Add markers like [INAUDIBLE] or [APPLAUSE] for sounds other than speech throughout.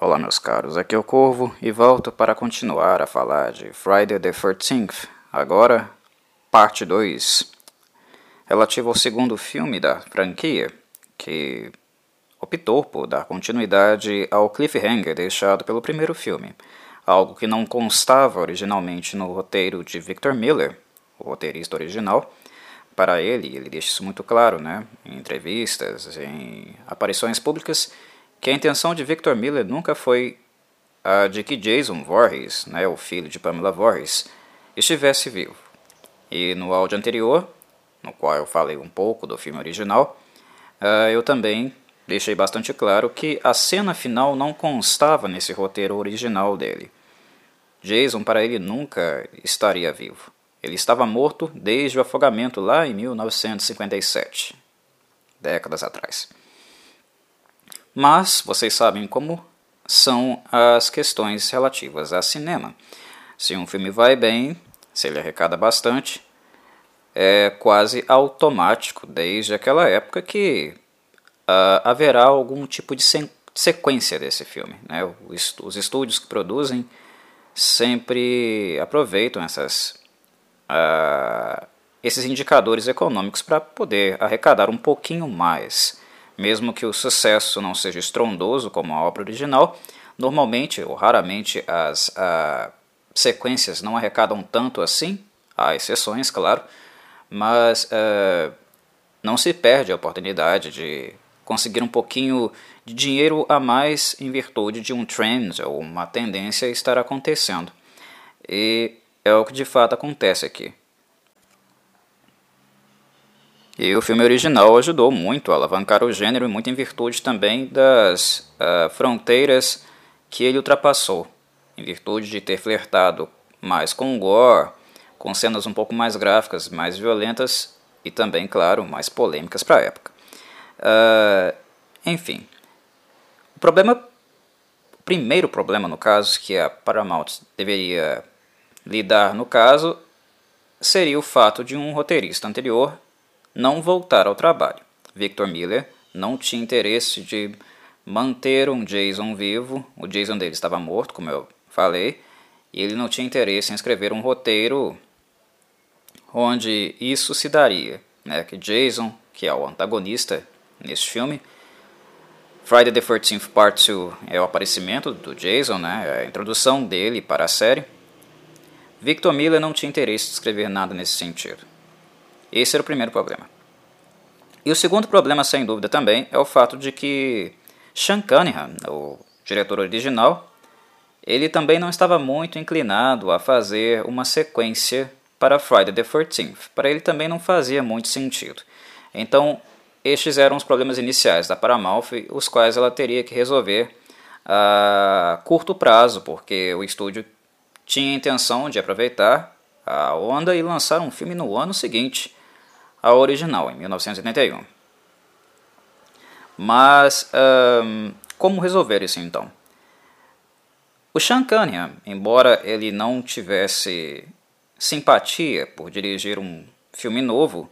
Olá, meus caros, aqui é o Corvo e volto para continuar a falar de Friday the 13th, agora parte 2, relativo ao segundo filme da franquia, que optou por dar continuidade ao cliffhanger deixado pelo primeiro filme, algo que não constava originalmente no roteiro de Victor Miller, o roteirista original. Para ele, ele deixa isso muito claro, né, em entrevistas, em aparições públicas que a intenção de Victor Miller nunca foi a de que Jason Voorhees, né, o filho de Pamela Voorhees, estivesse vivo. E no áudio anterior, no qual eu falei um pouco do filme original, uh, eu também deixei bastante claro que a cena final não constava nesse roteiro original dele. Jason, para ele, nunca estaria vivo. Ele estava morto desde o afogamento lá em 1957, décadas atrás. Mas vocês sabem como são as questões relativas a cinema. Se um filme vai bem, se ele arrecada bastante, é quase automático desde aquela época que uh, haverá algum tipo de sequência desse filme. Né? Os, os estúdios que produzem sempre aproveitam essas, uh, esses indicadores econômicos para poder arrecadar um pouquinho mais mesmo que o sucesso não seja estrondoso como a obra original, normalmente ou raramente as sequências não arrecadam tanto assim, há exceções, claro, mas uh, não se perde a oportunidade de conseguir um pouquinho de dinheiro a mais em virtude de um trend ou uma tendência estar acontecendo. E é o que de fato acontece aqui. E o filme original ajudou muito a alavancar o gênero, muito em virtude também das uh, fronteiras que ele ultrapassou, em virtude de ter flertado mais com o gore, com cenas um pouco mais gráficas, mais violentas e também, claro, mais polêmicas para a época. Uh, enfim, o problema, o primeiro problema no caso que a Paramount deveria lidar no caso seria o fato de um roteirista anterior não voltar ao trabalho. Victor Miller não tinha interesse de manter um Jason vivo, o Jason dele estava morto, como eu falei, e ele não tinha interesse em escrever um roteiro onde isso se daria, né? que Jason, que é o antagonista neste filme, Friday the 13th Part 2 é o aparecimento do Jason, né? É a introdução dele para a série. Victor Miller não tinha interesse em escrever nada nesse sentido. Esse era o primeiro problema. E o segundo problema, sem dúvida, também é o fato de que Sean Cunningham, o diretor original, ele também não estava muito inclinado a fazer uma sequência para Friday the 13th. Para ele também não fazia muito sentido. Então, estes eram os problemas iniciais da Paramount, os quais ela teria que resolver a curto prazo, porque o estúdio tinha a intenção de aproveitar a onda e lançar um filme no ano seguinte a original, em 1981. Mas como resolver isso então? O Sean Cunningham, embora ele não tivesse simpatia por dirigir um filme novo,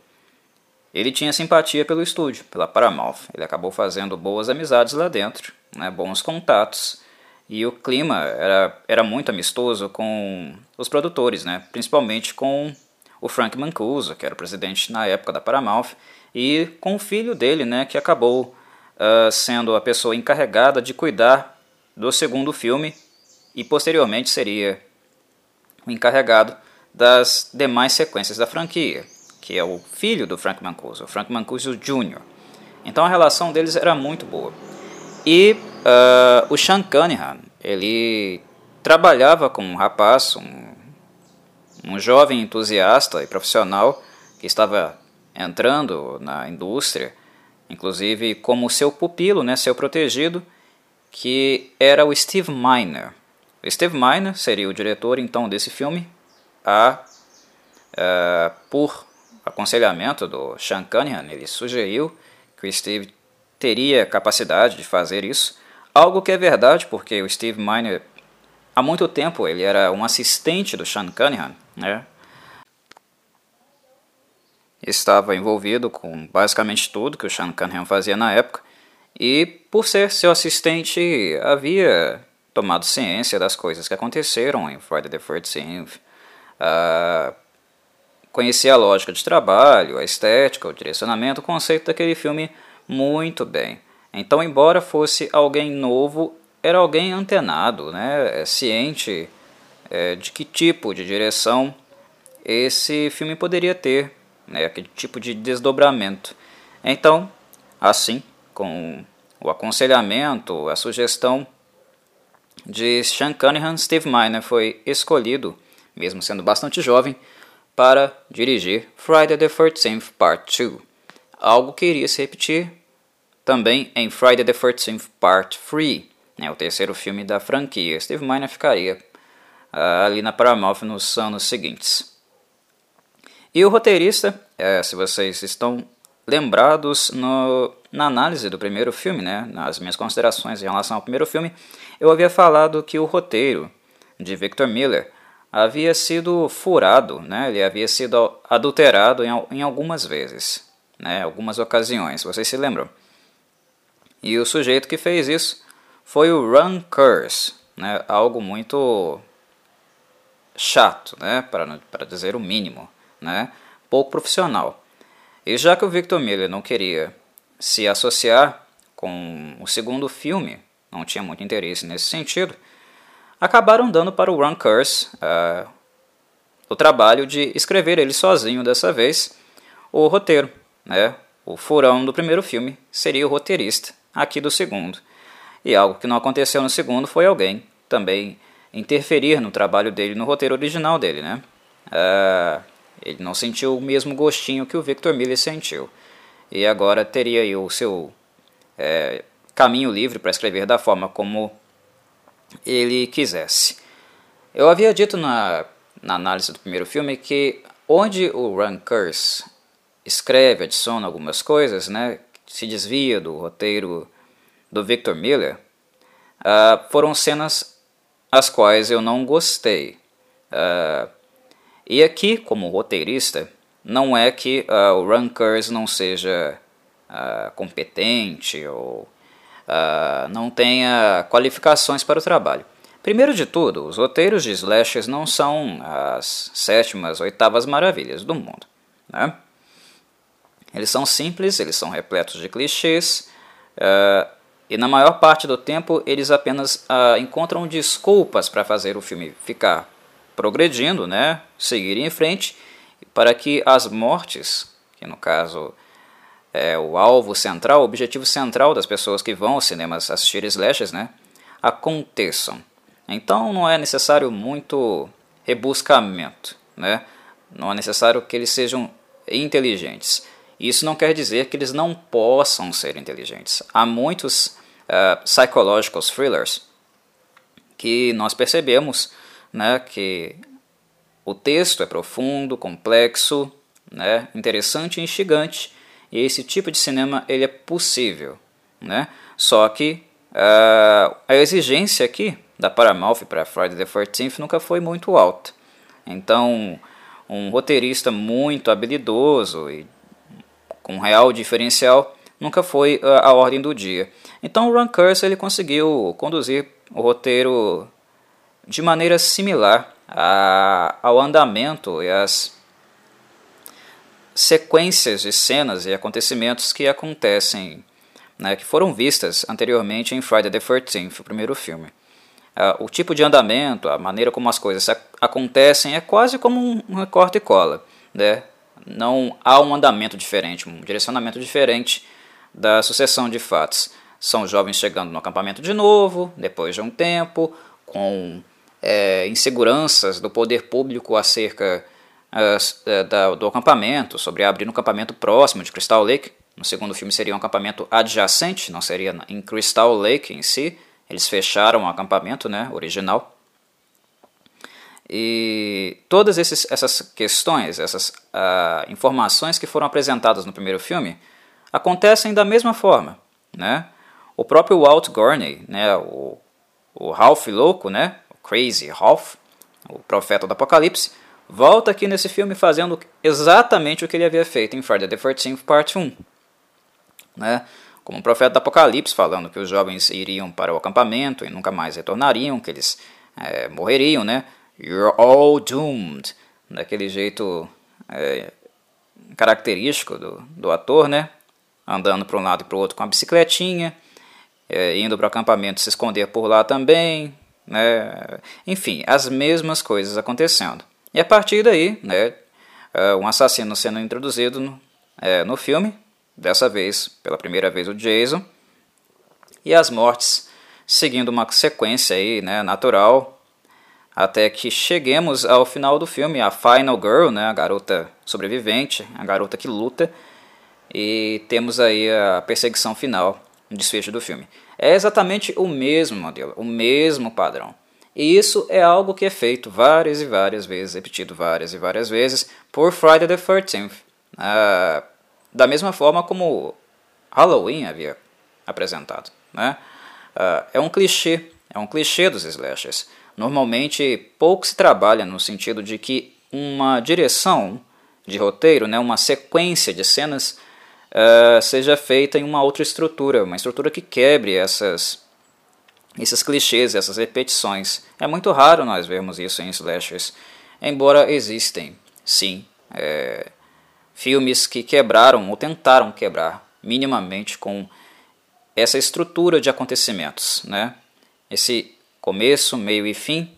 ele tinha simpatia pelo estúdio, pela Paramount. Ele acabou fazendo boas amizades lá dentro, né, bons contatos, e o clima era, era muito amistoso com os produtores, né, principalmente com o Frank Mancuso, que era o presidente na época da Paramount, e com o filho dele, né, que acabou uh, sendo a pessoa encarregada de cuidar do segundo filme e posteriormente seria o encarregado das demais sequências da franquia, que é o filho do Frank Mancuso, o Frank Mancuso Jr. Então a relação deles era muito boa. E uh, o Sean Cunningham, ele trabalhava com um rapaz, um um jovem entusiasta e profissional que estava entrando na indústria, inclusive como seu pupilo, né, seu protegido, que era o Steve Miner. O Steve Miner seria o diretor então desse filme, a, uh, por aconselhamento do Sean Cunningham, ele sugeriu que o Steve teria capacidade de fazer isso, algo que é verdade porque o Steve Miner há muito tempo ele era um assistente do Sean Cunningham, né? Estava envolvido com basicamente tudo que o Sean Cunningham fazia na época E por ser seu assistente, havia tomado ciência das coisas que aconteceram em Friday the 13th. Uh, conhecia a lógica de trabalho, a estética, o direcionamento, o conceito daquele filme muito bem. Então, embora fosse alguém novo, era alguém antenado, né, ciente é, de que tipo de direção esse filme poderia ter, né, aquele tipo de desdobramento. Então, assim, com o aconselhamento, a sugestão de Sean Cunningham, Steve Miner foi escolhido, mesmo sendo bastante jovem, para dirigir Friday the 13th Part 2, algo que iria se repetir também em Friday the 13th Part 3, né, o terceiro filme da franquia. Steve Miner ficaria ali na Paramount nos anos seguintes. E o roteirista, é, se vocês estão lembrados no, na análise do primeiro filme, né, nas minhas considerações em relação ao primeiro filme, eu havia falado que o roteiro de Victor Miller havia sido furado, né, ele havia sido adulterado em, em algumas vezes, né, algumas ocasiões, vocês se lembram? E o sujeito que fez isso foi o Run Curse, né, algo muito chato, né, para, dizer o mínimo, né, pouco profissional. E já que o Victor Miller não queria se associar com o segundo filme, não tinha muito interesse nesse sentido, acabaram dando para o Ron Curse uh, o trabalho de escrever ele sozinho dessa vez o roteiro. Né? O furão do primeiro filme seria o roteirista aqui do segundo. E algo que não aconteceu no segundo foi alguém também interferir no trabalho dele, no roteiro original dele, né? Uh, ele não sentiu o mesmo gostinho que o Victor Miller sentiu. E agora teria o seu é, caminho livre para escrever da forma como ele quisesse. Eu havia dito na, na análise do primeiro filme que onde o Ron Curse escreve, adiciona algumas coisas, né, se desvia do roteiro do Victor Miller, uh, foram cenas as quais eu não gostei. Uh, e aqui, como roteirista, não é que uh, o Rankers não seja uh, competente ou uh, não tenha qualificações para o trabalho. Primeiro de tudo, os roteiros de slashers não são as sétimas, oitavas maravilhas do mundo. Né? Eles são simples, eles são repletos de clichês, e na maior parte do tempo eles apenas encontram desculpas para fazer o filme ficar progredindo, né, seguir em frente, para que as mortes, que no caso é o alvo central, o objetivo central das pessoas que vão aos cinemas assistir slashes, né, aconteçam. Então não é necessário muito rebuscamento, né? não é necessário que eles sejam inteligentes. Isso não quer dizer que eles não possam ser inteligentes. Há muitos uh, psychological thrillers que nós percebemos né, que o texto é profundo, complexo, né, interessante e instigante, e esse tipo de cinema ele é possível. Né? Só que uh, a exigência aqui da Paramount para Friday the 13th nunca foi muito alta. Então, um roteirista muito habilidoso e com real diferencial nunca foi uh, a ordem do dia. Então, o Ron Curse ele conseguiu conduzir o roteiro de maneira similar a, ao andamento e às sequências de cenas e acontecimentos que acontecem, né, que foram vistas anteriormente em Friday the 13th, o primeiro filme. Uh, o tipo de andamento, a maneira como as coisas acontecem é quase como um recorte e cola. Né? Não há um andamento diferente, um direcionamento diferente da sucessão de fatos. São jovens chegando no acampamento de novo, depois de um tempo, com é, inseguranças do poder público acerca uh, da, do acampamento, sobre abrir um acampamento próximo de Crystal Lake. No segundo filme seria um acampamento adjacente, não seria em Crystal Lake em si. Eles fecharam o acampamento né, original. E todas esses, essas questões, essas uh, informações que foram apresentadas no primeiro filme, acontecem da mesma forma. Né? O próprio Walt Gorney, né, o, o Ralph louco, né, Crazy Ralph, o profeta do Apocalipse, volta aqui nesse filme fazendo exatamente o que ele havia feito em Friday the 13th Part 1. Né? como um profeta do Apocalipse, falando que os jovens iriam para o acampamento e nunca mais retornariam, que eles é, morreriam, né? You're all doomed, daquele jeito é, característico do, do ator, né? Andando para um lado e para o outro com a bicicletinha, é, indo para o acampamento se esconder por lá também, né? Enfim, as mesmas coisas acontecendo. E a partir daí, né, é, um assassino sendo introduzido no, é, no filme, dessa vez, pela primeira vez, o Jason, e as mortes seguindo uma sequência aí, né, natural, até que cheguemos ao final do filme, a Final Girl, né, a garota sobrevivente, a garota que luta, e temos aí a perseguição final, o desfecho do filme. É exatamente o mesmo modelo, o mesmo padrão. E isso é algo que é feito várias e várias vezes, repetido várias e várias vezes, por Friday the 13th. Ah, da mesma forma como Halloween havia apresentado. Né? Ah, é um clichê, é um clichê dos slashers. Normalmente pouco se trabalha no sentido de que uma direção de roteiro, né, uma sequência de cenas, uh, seja feita em uma outra estrutura, uma estrutura que quebre essas, esses clichês, essas repetições. É muito raro nós vermos isso em slashers, embora existem, sim, é, filmes que quebraram ou tentaram quebrar minimamente com essa estrutura de acontecimentos, né? Esse começo, meio e fim,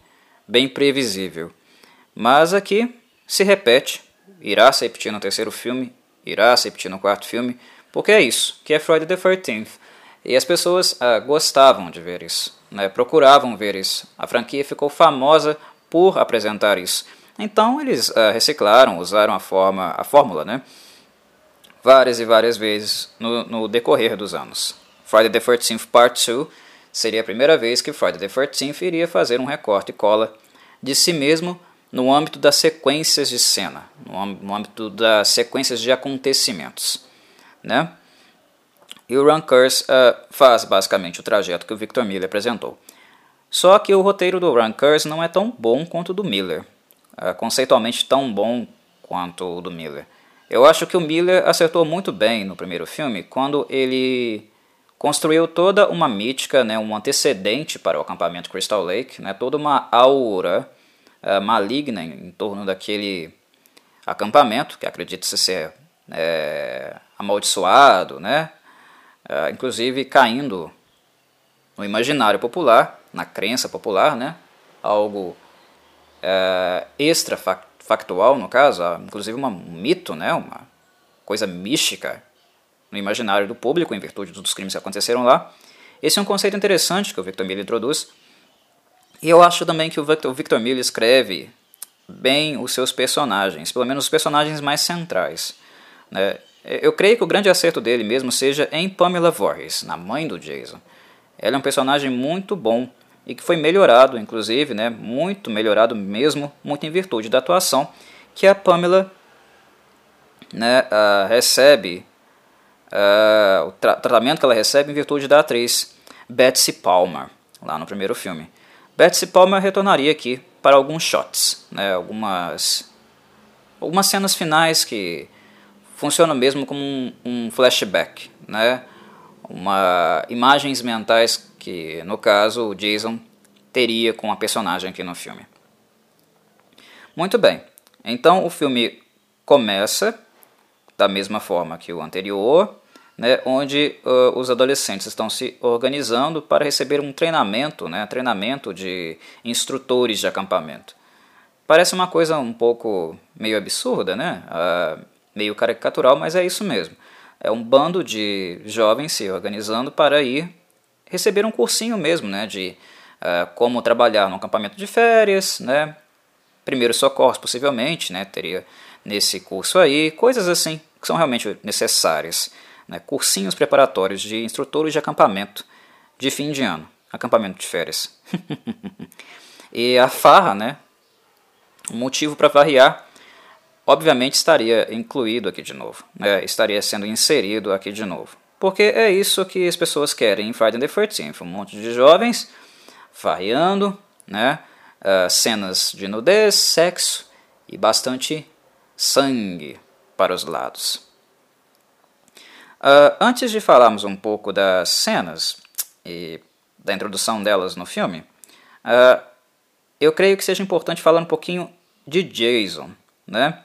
bem previsível. Mas aqui se repete, irá se repetir no terceiro filme, irá se repetir no quarto filme, porque é isso, que é Friday the 13th. E as pessoas ah, gostavam de ver isso, né? procuravam ver isso. A franquia ficou famosa por apresentar isso. Então eles ah, reciclaram, usaram a, forma, a fórmula né? várias e várias vezes no, no decorrer dos anos. Friday the 13th Part 2 seria a primeira vez que Friday the 13th iria fazer um recorte e cola de si mesmo no âmbito das sequências de cena, no âmbito das sequências de acontecimentos. Né? E o Run Curse uh, faz basicamente o trajeto que o Victor Miller apresentou. Só que o roteiro do Run Curse não é tão bom quanto o do Miller, uh, conceitualmente tão bom quanto o do Miller. Eu acho que o Miller acertou muito bem no primeiro filme quando ele construiu toda uma mítica, né, um antecedente para o acampamento Crystal Lake, né, toda uma aura maligna em, torno daquele acampamento, que acredita-se ser é, amaldiçoado, né, uh, inclusive caindo no imaginário popular, na crença popular, né, algo uh, extra factual no caso, inclusive uma, um mito, né, uma coisa mística no imaginário do público, em virtude dos crimes que aconteceram lá. Esse é um conceito interessante que o Victor Miller introduz. E eu acho também que o Victor, Victor Miller escreve bem os seus personagens, pelo menos os personagens mais centrais. Né? Eu creio que o grande acerto dele mesmo seja em Pamela Voorhees, na mãe do Jason. Ela é um personagem muito bom e que foi melhorado, inclusive, né, muito melhorado mesmo, muito em virtude da atuação que a Pamela né, uh, recebe uh, o tra tratamento que ela recebe em virtude da atriz Betsy Palmer, lá no primeiro filme. Betsy Palmer retornaria aqui para alguns shots, né, algumas, algumas cenas finais que funcionam mesmo como um, um flashback, né, uma, imagens mentais que, no caso, o Jason teria com a personagem aqui no filme. Muito bem, então o filme começa da mesma forma que o anterior, né, onde uh, os adolescentes estão se organizando para receber um treinamento, né, treinamento de instrutores de acampamento. Parece uma coisa um pouco meio absurda, né, uh, meio caricatural, mas é isso mesmo. É um bando de jovens se organizando para ir receber um cursinho mesmo, né, de uh, como trabalhar no acampamento de férias, né, primeiros socorros possivelmente, né, teria nesse curso aí, coisas assim que são realmente necessárias né, cursinhos preparatórios de instrutores de acampamento de fim de ano, acampamento de férias. [LAUGHS] e a farra, né, o motivo para variar, obviamente estaria incluído aqui de novo, né, estaria sendo inserido aqui de novo. Porque é isso que as pessoas querem em Friday the 13th, um monte de jovens farreando, né, uh, cenas de nudez, sexo e bastante sangue para os lados. Uh, antes de falarmos um pouco das cenas e da introdução delas no filme, uh, eu creio que seja importante falar um pouquinho de Jason, né?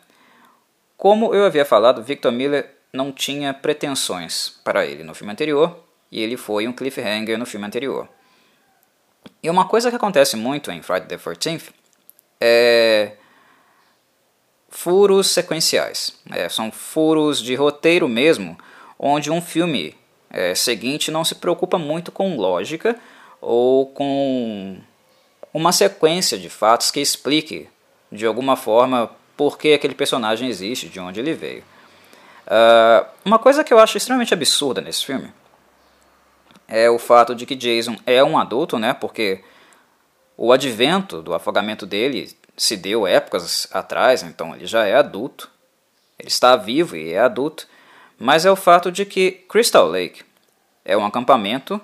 Como eu havia falado, Victor Miller não tinha pretensões para ele no filme anterior e ele foi um cliffhanger no filme anterior. E uma coisa que acontece muito em Friday the 13th é furos sequenciais. É, são furos de roteiro mesmo, onde um filme é, seguinte não se preocupa muito com lógica ou com uma sequência de fatos que explique de alguma forma por que aquele personagem existe, de onde ele veio. Uh, uma coisa que eu acho extremamente absurda nesse filme é o fato de que Jason é um adulto, né? Porque o advento do afogamento dele se deu épocas atrás, então ele já é adulto. Ele está vivo e é adulto. Mas é o fato de que Crystal Lake é um acampamento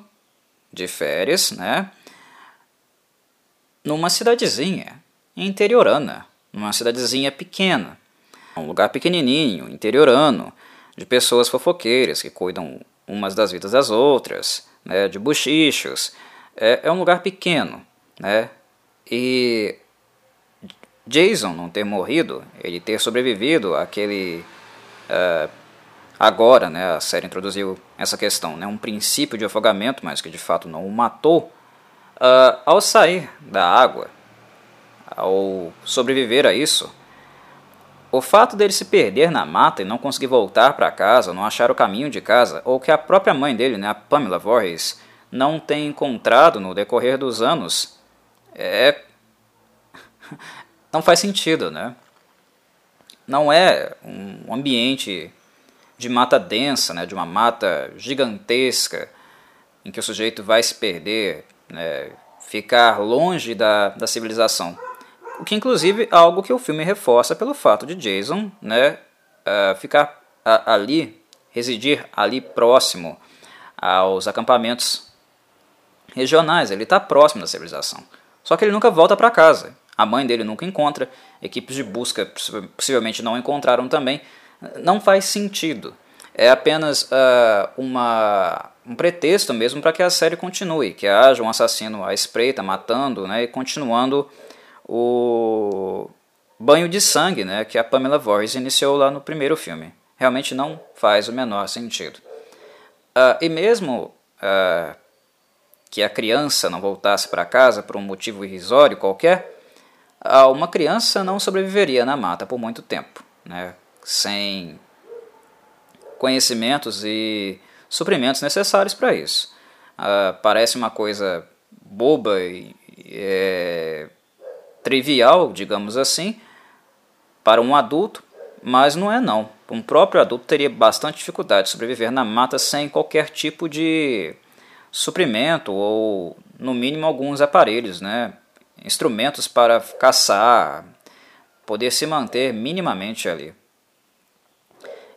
de férias, né? Numa cidadezinha interiorana, numa cidadezinha pequena. Um lugar pequenininho, interiorano, de pessoas fofoqueiras que cuidam umas das vidas das outras, né, de bochichos. É, é um lugar pequeno, né? E Jason não ter morrido, ele ter sobrevivido àquele. Uh, agora, né, a série introduziu essa questão, né, um princípio de afogamento, mas que de fato não o matou. Uh, ao sair da água, ao sobreviver a isso, o fato dele se perder na mata e não conseguir voltar para casa, não achar o caminho de casa, ou que a própria mãe dele, né, a Pamela Voorhees, não tem encontrado no decorrer dos anos, é [LAUGHS] não faz sentido, né? Não é um ambiente de mata densa, né, de uma mata gigantesca, em que o sujeito vai se perder, né, ficar longe da, da civilização. O que, inclusive, é algo que o filme reforça pelo fato de Jason né, uh, ficar ali, residir ali próximo aos acampamentos regionais. Ele está próximo da civilização. Só que ele nunca volta para casa. A mãe dele nunca encontra. Equipes de busca possivelmente não encontraram também. Não faz sentido. É apenas uh, uma, um pretexto mesmo para que a série continue, que haja um assassino à espreita matando né, e continuando o banho de sangue né, que a Pamela Voorhees iniciou lá no primeiro filme. Realmente não faz o menor sentido. Uh, e mesmo uh, que a criança não voltasse para casa por um motivo irrisório qualquer, uma criança não sobreviveria na mata por muito tempo, né, sem conhecimentos e suprimentos necessários para isso. parece uma coisa boba e é, trivial, digamos assim, para um adulto, mas não é não. Um próprio adulto teria bastante dificuldade de sobreviver na mata sem qualquer tipo de suprimento ou, no mínimo, alguns aparelhos, né? instrumentos para caçar, poder se manter minimamente ali.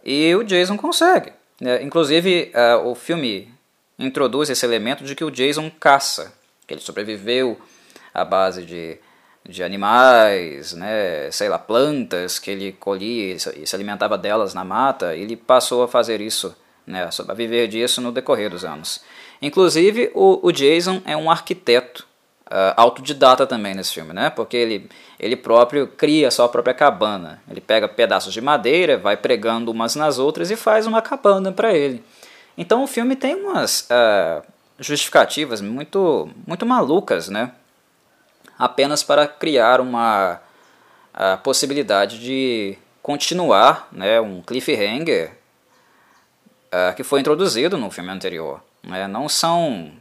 E o Jason consegue. Né? Inclusive, uh, o filme introduz esse elemento de que o Jason caça, que ele sobreviveu à base de de animais, né, sei lá, plantas que ele colhia e se alimentava delas na mata, ele passou a fazer isso, né, a viver disso no decorrer dos anos. Inclusive, o, o Jason é um arquiteto uh, autodidata também nesse filme, né, porque ele, ele próprio cria a sua própria cabana. Ele pega pedaços de madeira, vai pregando umas nas outras e faz uma cabana para ele. Então o filme tem umas uh, justificativas muito, muito malucas, né, apenas para criar uma a possibilidade de continuar né, um cliffhanger uh, que foi introduzido no filme anterior. Né? Não são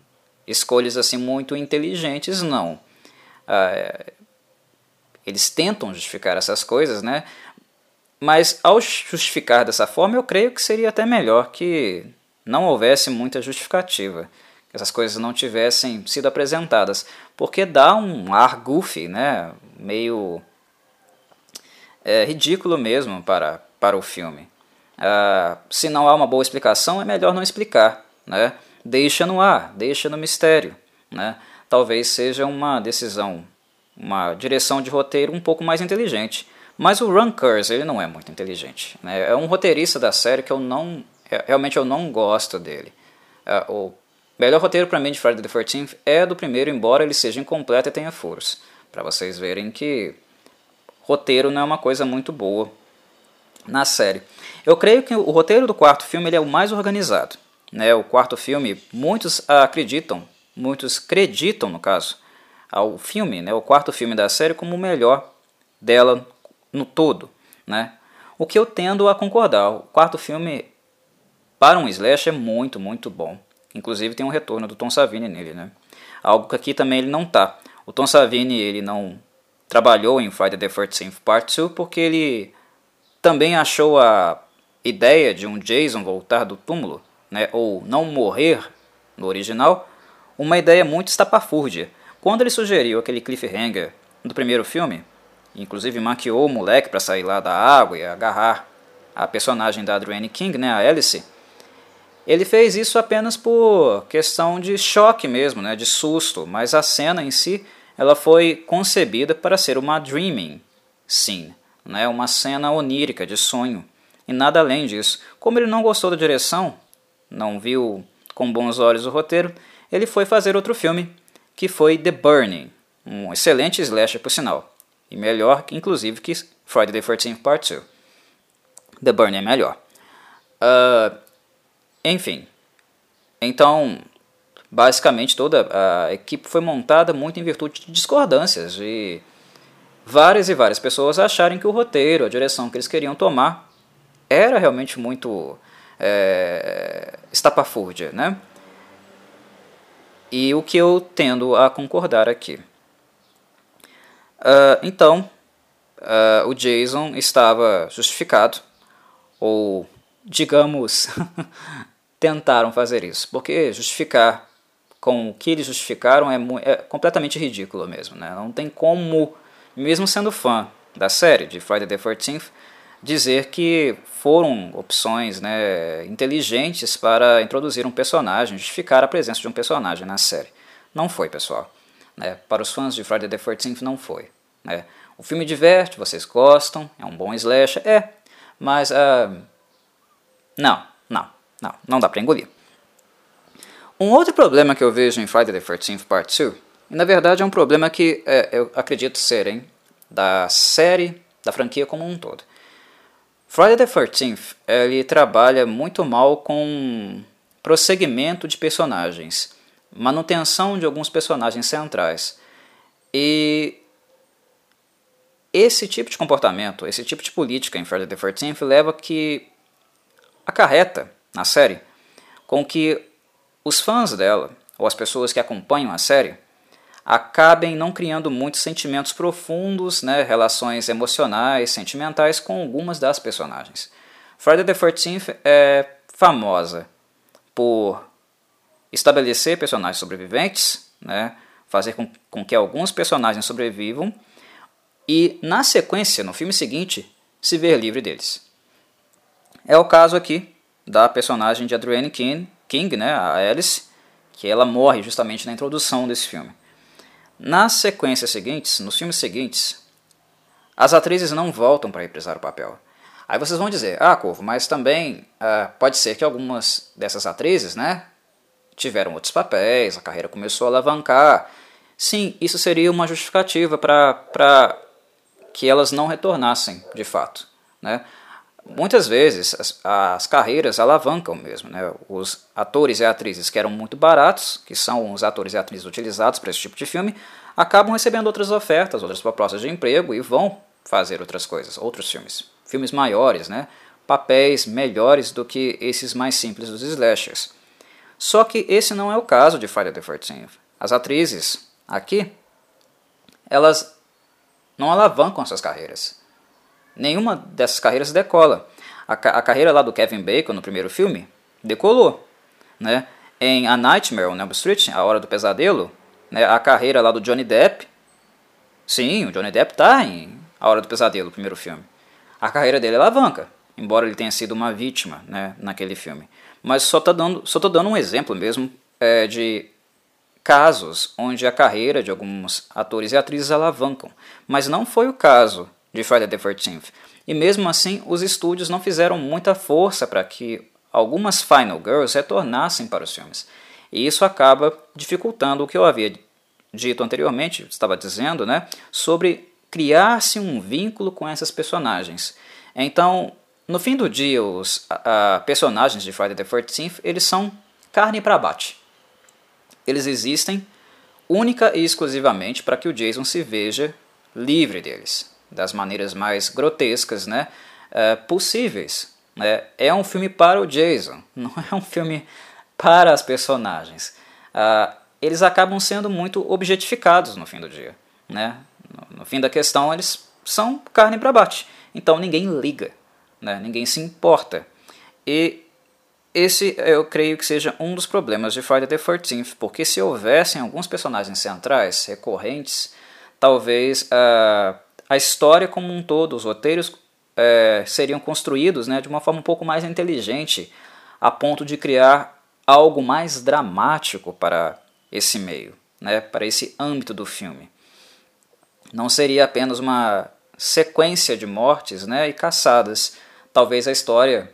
escolhas assim muito inteligentes, não. Uh, eles tentam justificar essas coisas, né? Mas ao justificar dessa forma, eu creio que seria até melhor que não houvesse muita justificativa essas coisas não tivessem sido apresentadas, porque dá um ar goofy, né, meio é, ridículo mesmo para, para o filme. Ah, se não há uma boa explicação, é melhor não explicar, né? Deixa no ar, deixa no mistério. Né? Talvez seja uma decisão, uma direção de roteiro um pouco mais inteligente. Mas o Ron Kurz, ele não é muito inteligente. Né? É um roteirista da série que eu não Realmente eu não gosto dele. Uh, o melhor roteiro para mim de Friday the 13th é do primeiro, embora ele seja incompleto e tenha furos. Para vocês verem que roteiro não é uma coisa muito boa na série. Eu creio que o roteiro do quarto filme ele é o mais organizado. Né? O quarto filme, muitos acreditam, muitos acreditam no caso, ao filme, né? o quarto filme da série como o melhor dela no todo. Né? O que eu tendo a concordar. O quarto filme, para um slash, é muito, muito bom. Inclusive tem um retorno do Tom Savini nele. Né? Algo que aqui também ele não tá. O Tom Savini ele não trabalhou em Friday the 13th Part 2 porque ele também achou a ideia de um Jason voltar do túmulo, né, ou não morrer no original, uma ideia muito estapafúrdia. Quando ele sugeriu aquele cliffhanger do primeiro filme, inclusive maquiou o moleque para sair lá da água e agarrar a personagem da Adrienne King, né, a Alice, ele fez isso apenas por questão de choque mesmo, né, de susto, mas a cena em si ela foi concebida para ser uma dreaming scene, né, uma cena onírica de sonho, e nada além disso. Como ele não gostou da direção, não viu com bons olhos o roteiro, ele foi fazer outro filme, que foi The Burning, um excelente slasher por sinal, e melhor, inclusive, que Friday the 13th Part 2. The Burning é melhor. Uh, enfim, então basicamente toda a equipe foi montada muito em virtude de discordâncias e várias e várias pessoas acharem que o roteiro, a direção que eles queriam tomar era realmente muito é, estapafúrdia, né? E o que eu tendo a concordar aqui. Uh, então, uh, o Jason estava justificado, ou digamos, [LAUGHS] tentaram fazer isso, porque justificar com o que eles justificaram é, é completamente ridículo mesmo, né? Não tem como mesmo sendo fã da série de Friday the 13th, dizer que foram opções né, inteligentes para introduzir um personagem, justificar a presença de um personagem na série. Não foi, pessoal. Né? Para os fãs de Friday the 13th, não foi. Né? O filme diverte, vocês gostam, é um bom slasher, é, mas uh, não, não, não, não dá para engolir. Um outro problema que eu vejo em Friday the 13th Part 2 e na verdade é um problema que é, eu acredito serem da série, da franquia como um todo. Friday the 13th ele trabalha muito mal com prosseguimento de personagens, manutenção de alguns personagens centrais. E esse tipo de comportamento, esse tipo de política em Friday the 13th leva que acarreta na série com que os fãs dela, ou as pessoas que acompanham a série, acabem não criando muitos sentimentos profundos, né, relações emocionais, sentimentais com algumas das personagens. Friday the 13th é famosa por estabelecer personagens sobreviventes, né, fazer com, com que alguns personagens sobrevivam e, na sequência, no filme seguinte, se ver livre deles. É o caso aqui da personagem de Adrienne King, King né, a Alice, que ela morre justamente na introdução desse filme. Nas sequências seguintes, nos filmes seguintes, as atrizes não voltam para reprisar o papel. Aí vocês vão dizer, ah, Corvo, mas também uh, pode ser que algumas dessas atrizes, né, tiveram outros papéis, a carreira começou a alavancar. Sim, isso seria uma justificativa para que elas não retornassem de fato, né? Muitas vezes as, as, carreiras alavancam mesmo. Né? Os atores e atrizes que eram muito baratos, que são os atores e atrizes utilizados para esse tipo de filme, acabam recebendo outras ofertas, outras propostas de emprego e vão fazer outras coisas, outros filmes. Filmes maiores, né? papéis melhores do que esses mais simples dos slashers. Só que esse não é o caso de Friday the 13th. As atrizes aqui, elas não alavancam suas carreiras nenhuma dessas carreiras decola. A, a, carreira lá do Kevin Bacon no primeiro filme decolou. Né? Em A Nightmare on Elm Street, A Hora do Pesadelo, né, a carreira lá do Johnny Depp, sim, o Johnny Depp está em A Hora do Pesadelo, o primeiro filme. A carreira dele alavanca, embora ele tenha sido uma vítima né, naquele filme. Mas só estou dando, só dando um exemplo mesmo é, de casos onde a carreira de alguns atores e atrizes alavancam. Mas não foi o caso de Friday the 13th. E mesmo assim, os estúdios não fizeram muita força para que algumas Final Girls retornassem para os filmes. E isso acaba dificultando o que eu havia dito anteriormente, estava dizendo, né, sobre criar-se um vínculo com essas personagens. Então, no fim do dia, os personagens de Friday the 13th, eles são carne para bate. Eles existem única e exclusivamente para que o Jason se veja livre deles, das maneiras mais grotescas né, uh, possíveis. Né? É um filme para o Jason, [LAUGHS] não é um filme para as personagens. Uh, eles acabam sendo muito objetificados no fim do dia. Né? No, fim da questão, eles são carne para bate. Então ninguém liga, né? ninguém se importa. E esse eu creio que seja um dos problemas de Friday the 13th, porque se houvessem alguns personagens centrais, recorrentes, talvez uh, a história como um todo, os roteiros uh, seriam construídos né, de uma forma um pouco mais inteligente, a ponto de criar algo mais dramático para esse meio, né, para esse âmbito do filme. Não seria apenas uma sequência de mortes né, e caçadas. Talvez a história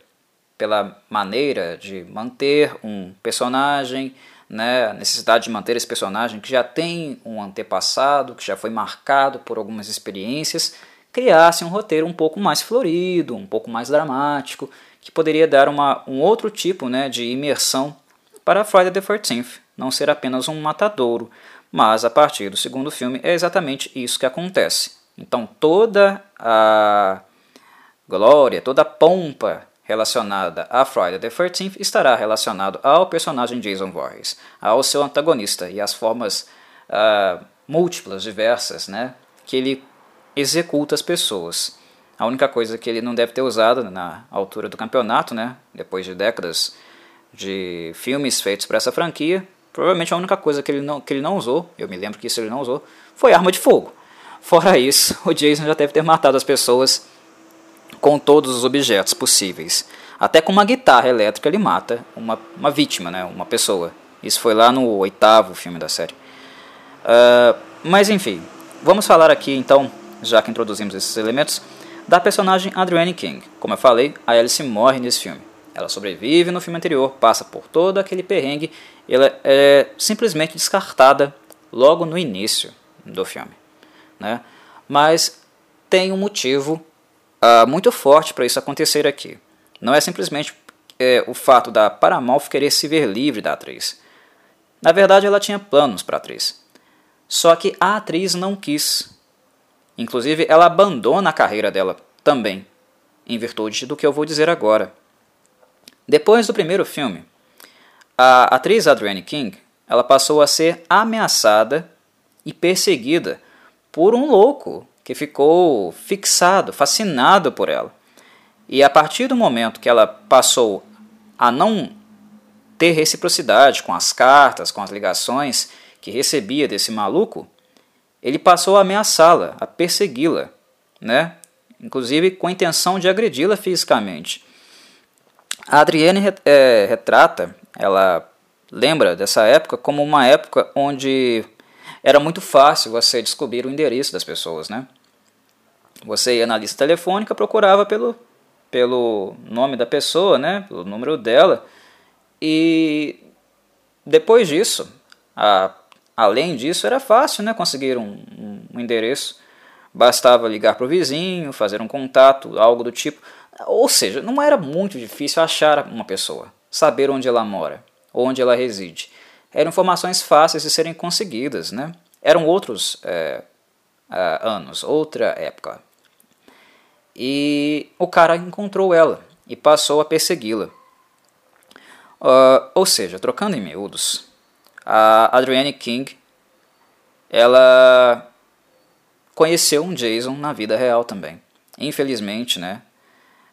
pela maneira de manter um personagem, né, a necessidade de manter esse personagem que já tem um antepassado, que já foi marcado por algumas experiências, criasse um roteiro um pouco mais florido, um pouco mais dramático, que poderia dar uma, um outro tipo né, de imersão para Friday the 13th, não ser apenas um matadouro, mas a partir do segundo filme é exatamente isso que acontece. Então toda a glória, toda a pompa relacionada a Friday the 13th estará relacionado ao personagem Jason Voorhees, ao seu antagonista e às formas uh, múltiplas, diversas, né, que ele executa as pessoas. A única coisa que ele não deve ter usado na altura do campeonato, né, depois de décadas de filmes feitos para essa franquia, provavelmente a única coisa que ele, não, que ele não usou, eu me lembro que isso ele não usou, foi arma de fogo. Fora isso, [LAUGHS] o Jason já deve ter matado as pessoas com todos os objetos possíveis. Até com uma guitarra elétrica ele mata uma, uma vítima, né, uma pessoa. Isso foi lá no oitavo filme da série. Uh, mas enfim, vamos falar aqui então, já que introduzimos esses elementos, da personagem Adrienne King. Como eu falei, a Alice morre nesse filme. Ela sobrevive no filme anterior, passa por todo aquele perrengue, ela é simplesmente descartada logo no início do filme. Né? Mas tem um motivo uh, muito forte para isso acontecer aqui. Não é simplesmente é, o fato da Paramount querer se ver livre da atriz. Na verdade, ela tinha planos para a atriz. Só que a atriz não quis. Inclusive, ela abandona a carreira dela também, em virtude do que eu vou dizer agora. Depois do primeiro filme, a atriz Adrienne King ela passou a ser ameaçada e perseguida por um louco que ficou fixado, fascinado por ela. E a partir do momento que ela passou a não ter reciprocidade com as cartas, com as ligações que recebia desse maluco, ele passou a ameaçá-la, a persegui-la, né? inclusive com a intenção de agredi-la fisicamente. A Adrienne é, retrata, ela lembra dessa época como uma época onde era muito fácil você descobrir o endereço das pessoas, né? Você ia na lista telefônica, procurava pelo, pelo nome da pessoa, né? Pelo número dela. E depois disso, a, além disso, era fácil, né? Conseguir um, um endereço. Bastava ligar para o vizinho, fazer um contato, algo do tipo. Ou seja, não era muito difícil achar uma pessoa, saber onde ela mora, onde ela reside eram informações fáceis de serem conseguidas, né? Eram outros é, anos, outra época. E o cara encontrou ela e passou a persegui-la. Uh, ou seja, trocando em miúdos, a Adrienne King ela conheceu um Jason na vida real também. Infelizmente, né?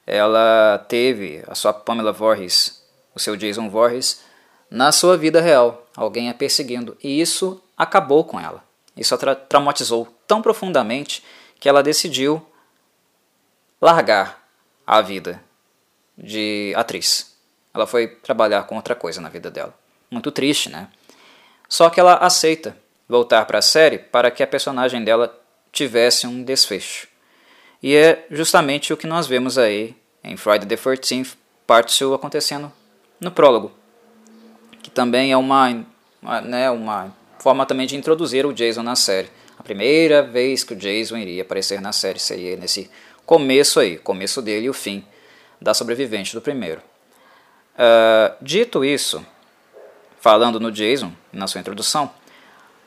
Ela teve a sua Pamela Voorhees, o seu Jason Voorhees, na sua vida real, alguém a perseguindo, e isso acabou com ela. Isso a tra traumatizou tão profundamente que ela decidiu largar a vida de atriz. Ela foi trabalhar com outra coisa na vida dela. Muito triste, né? Só que ela aceita voltar para a série para que a personagem dela tivesse um desfecho. E é justamente o que nós vemos aí em Friday the 13th, Part 2 acontecendo no prólogo, que também é uma, uma, né, uma forma também de introduzir o Jason na série. A primeira vez que o Jason iria aparecer na série seria nesse começo aí, começo dele e o fim da sobrevivente do primeiro. Uh, dito isso, falando no Jason, na sua introdução,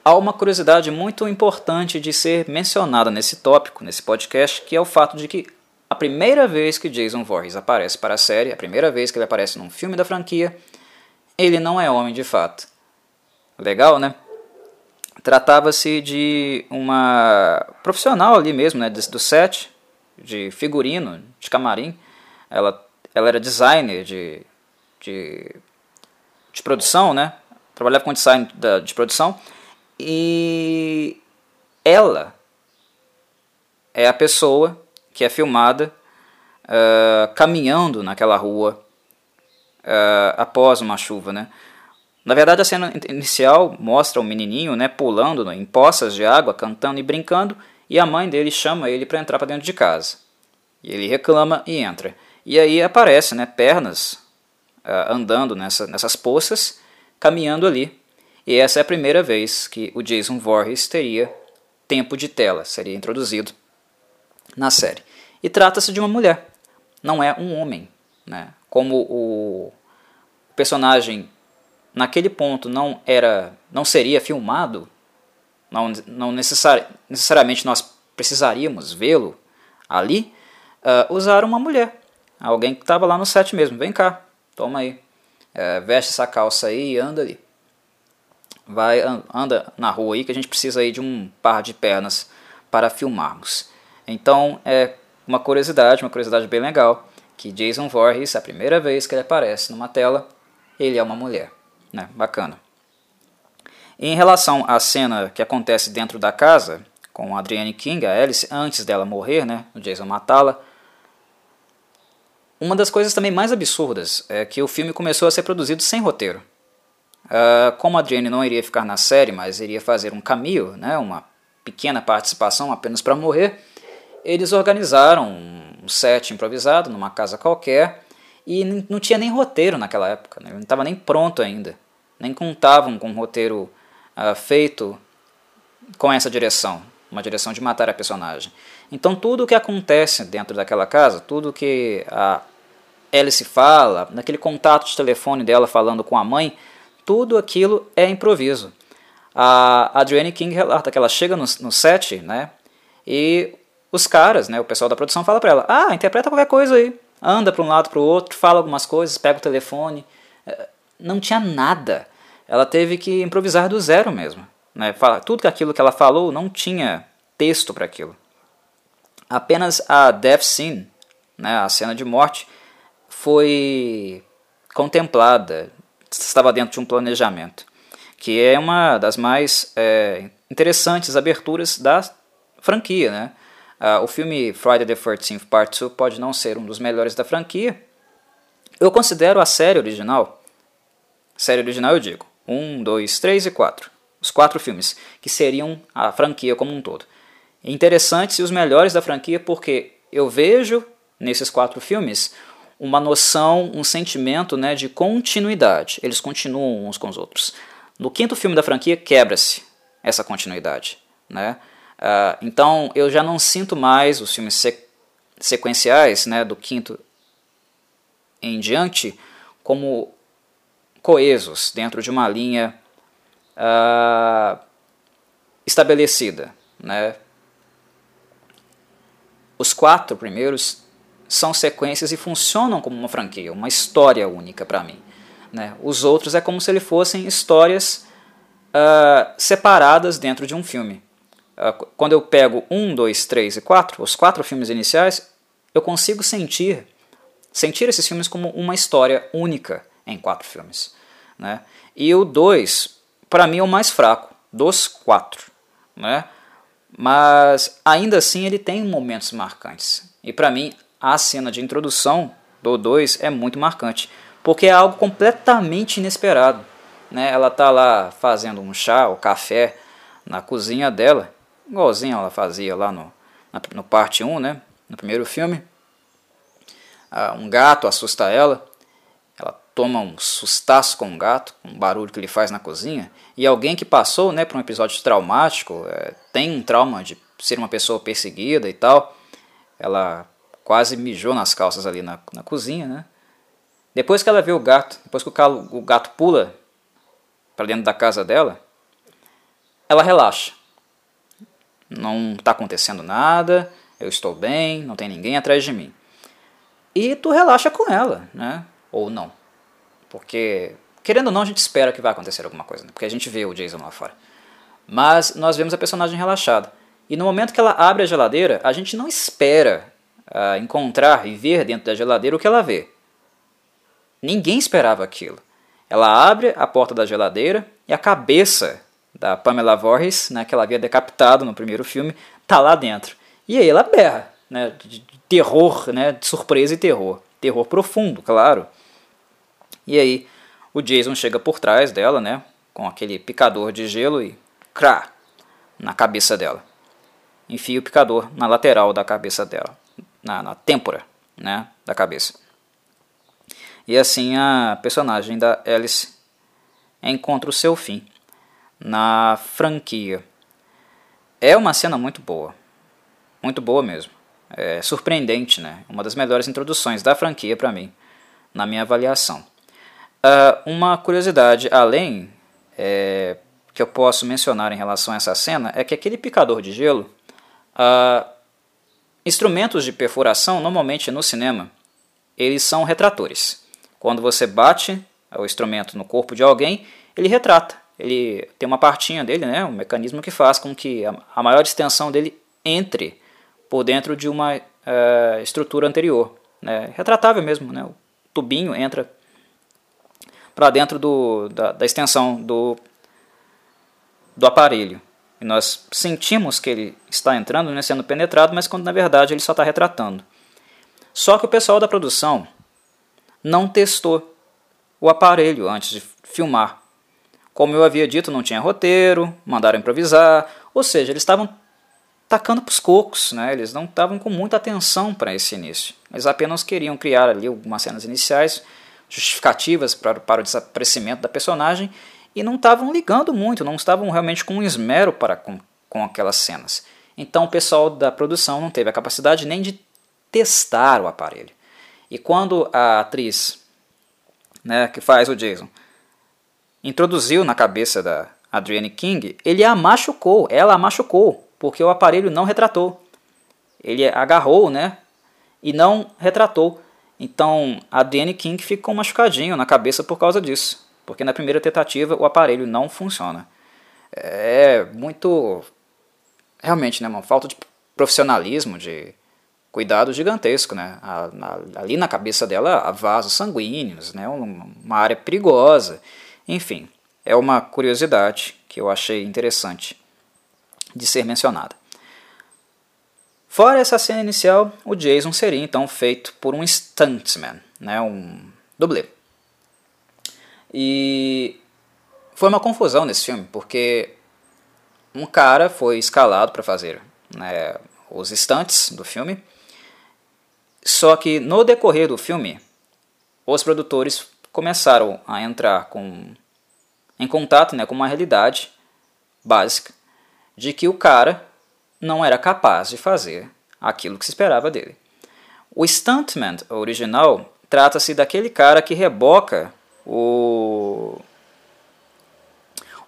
há uma curiosidade muito importante de ser mencionada nesse tópico, nesse podcast, que é o fato de que a primeira vez que Jason Voorhees aparece para a série, a primeira vez que ele aparece num filme da franquia, ele não é homem de fato. Legal, né? Tratava-se de uma profissional ali mesmo, né, do set, de figurino, de camarim. Ela, ela era designer de, de, de produção, né? Trabalhava com design da, de produção. E ela é a pessoa que é filmada uh, caminhando naquela rua uh, após uma chuva, né? Na verdade, a cena inicial mostra o menininho né, pulando em poças de água, cantando e brincando, e a mãe dele chama ele para entrar para dentro de casa. E ele reclama e entra. E aí aparece né, pernas uh, andando nessa, nessas poças, caminhando ali. E essa é a primeira vez que o Jason Voorhees teria tempo de tela, seria introduzido na série. E trata-se de uma mulher, não é um homem. Né? Como o personagem naquele ponto não era, não seria filmado, não, não necessari necessariamente nós precisaríamos vê-lo ali, uh, usaram uma mulher, alguém que estava lá no set mesmo. Vem cá, toma aí, uh, veste essa calça aí e anda ali. Vai, anda na rua aí que a gente precisa aí de um par de pernas para filmarmos. Então é uma curiosidade, uma curiosidade bem legal, que Jason Voorhees, a primeira vez que ele aparece numa tela, ele é uma mulher né? Bacana. Em relação à cena que acontece dentro da casa, com a Adrienne King, a Alice, antes dela morrer, né, o Jason matá-la, uma das coisas também mais absurdas é que o filme começou a ser produzido sem roteiro. Uh, como a Adrienne não iria ficar na série, mas iria fazer um cameo, né, uma pequena participação apenas para morrer, eles organizaram um set improvisado numa casa qualquer e não tinha nem roteiro naquela época, né? não estava nem pronto ainda, nem contavam com um roteiro uh, feito com essa direção, uma direção de matar a personagem. Então tudo o que acontece dentro daquela casa, tudo que a Alice fala, naquele contato de telefone dela falando com a mãe, tudo aquilo é improviso. A Adrienne King relata que ela chega no, no set, né, e os caras, né, o pessoal da produção fala para ela, ah, interpreta qualquer coisa aí anda para um lado para o outro, fala algumas coisas, pega o telefone. É, não tinha nada. Ela teve que improvisar do zero mesmo. Né? Tudo aquilo que ela falou não tinha texto para aquilo. Apenas a death scene, né, a cena de morte, foi contemplada, estava dentro de um planejamento, que é uma das mais é, interessantes aberturas da franquia, né? Uh, o filme Friday the 13th Part 2 pode não ser um dos melhores da franquia. Eu considero a série original, série original eu digo, 1, 2, 3 e 4, os quatro filmes, que seriam a franquia como um todo. Interessantes e os melhores da franquia porque eu vejo nesses quatro filmes uma noção, um sentimento né, de continuidade. Eles continuam uns com os outros. No quinto filme da franquia quebra-se essa continuidade. Né? Uh, então eu já não sinto mais os filmes sequenciais, né, do quinto em diante, como coesos dentro de uma linha uh, estabelecida. Né? Os quatro primeiros são sequências e funcionam como uma franquia, uma história única para mim. Né? Os outros é como se eles fossem histórias uh, separadas dentro de um filme. Ah, quando eu pego um, dois, três e quatro, os quatro filmes iniciais, eu consigo sentir sentir esses filmes como uma história única em quatro filmes. Né? E o dois, para mim, é o mais fraco dos quatro. Né? Mas ainda assim ele tem momentos marcantes. E para mim, a cena de introdução do 2 é muito marcante, porque é algo completamente inesperado. Né? Ela está lá fazendo um chá ou café na cozinha dela igualzinho ela fazia lá no, no parte 1, né? no primeiro filme. Ah, um gato assusta ela toma um sustaço com um gato, um barulho que ele faz na cozinha, e alguém que passou né, por um episódio traumático, é, tem um trauma de ser uma pessoa perseguida e tal, ela quase mijou nas calças ali na, na cozinha, né? Depois que ela vê o gato, depois que o, calo, o gato pula para dentro da casa dela, ela relaxa. Não está acontecendo nada, eu estou bem, não tem ninguém atrás de mim. E tu relaxa com ela, né? Ou não. Porque, querendo ou não, a gente espera que vai acontecer alguma coisa, né? porque a gente vê o Jason lá fora. Mas nós vemos a personagem relaxada. E no momento que ela abre a geladeira, a gente não espera uh, encontrar e ver dentro da geladeira o que ela vê. Ninguém esperava aquilo. Ela abre a porta da geladeira e a cabeça da Pamela Voorhees, né, que ela havia decapitado no primeiro filme, tá lá dentro. E aí ela berra, né, de terror, né, de surpresa e terror. Terror profundo, claro. E aí o Jason chega por trás dela, né, com aquele picador de gelo e crá na cabeça dela. Enfia o picador na lateral da cabeça dela, na, na têmpora, né, da cabeça. E assim a personagem da Alice encontra o seu fim na franquia. É uma cena muito boa. Muito boa mesmo. É surpreendente, né? Uma das melhores introduções da franquia para mim, na minha avaliação. Uh, uma curiosidade além é, que eu posso mencionar em relação a essa cena é que aquele picador de gelo, uh, instrumentos de perfuração normalmente no cinema, eles são retratores. Quando você bate o instrumento no corpo de alguém, ele retrata. Ele tem uma partinha dele, né, um mecanismo que faz com que a maior extensão dele entre por dentro de uma uh, estrutura anterior. Né? Retratável mesmo, né? o tubinho entra para dentro do, da, da, extensão do, do aparelho. E nós sentimos que ele está entrando, né, sendo penetrado, mas quando na verdade ele só está retratando. Só que o pessoal da produção não testou o aparelho antes de filmar. Como eu havia dito, não tinha roteiro, mandaram improvisar, ou seja, eles estavam tacando para os cocos, né? Eles não estavam com muita atenção para esse início. Eles apenas queriam criar ali algumas cenas iniciais justificativas para, para o desaparecimento da personagem e não estavam ligando muito, não estavam realmente com esmero para com, com aquelas cenas. Então o pessoal da produção não teve a capacidade nem de testar o aparelho. E quando a atriz né, que faz o Jason introduziu na cabeça da Adrienne King, ele a machucou, ela a machucou porque o aparelho não retratou. Ele agarrou, né? E não retratou. Então a Danny King ficou machucadinho na cabeça por causa disso. Porque na primeira tentativa o aparelho não funciona. É muito. Realmente, né, uma falta de profissionalismo, de cuidado gigantesco, né? ali na cabeça dela há vasos sanguíneos, né? Uma área perigosa. Enfim, é uma curiosidade que eu achei interessante de ser mencionada. Fora essa cena inicial, o Jason seria então feito por um stuntman, né, um dublê. E foi uma confusão nesse filme, porque um cara foi escalado para fazer né, os stunts do filme, só que no decorrer do filme, os produtores começaram a entrar com, em contato né, com uma realidade básica de que o cara não era capaz de fazer aquilo que se esperava dele. O stuntman original trata-se daquele cara que reboca o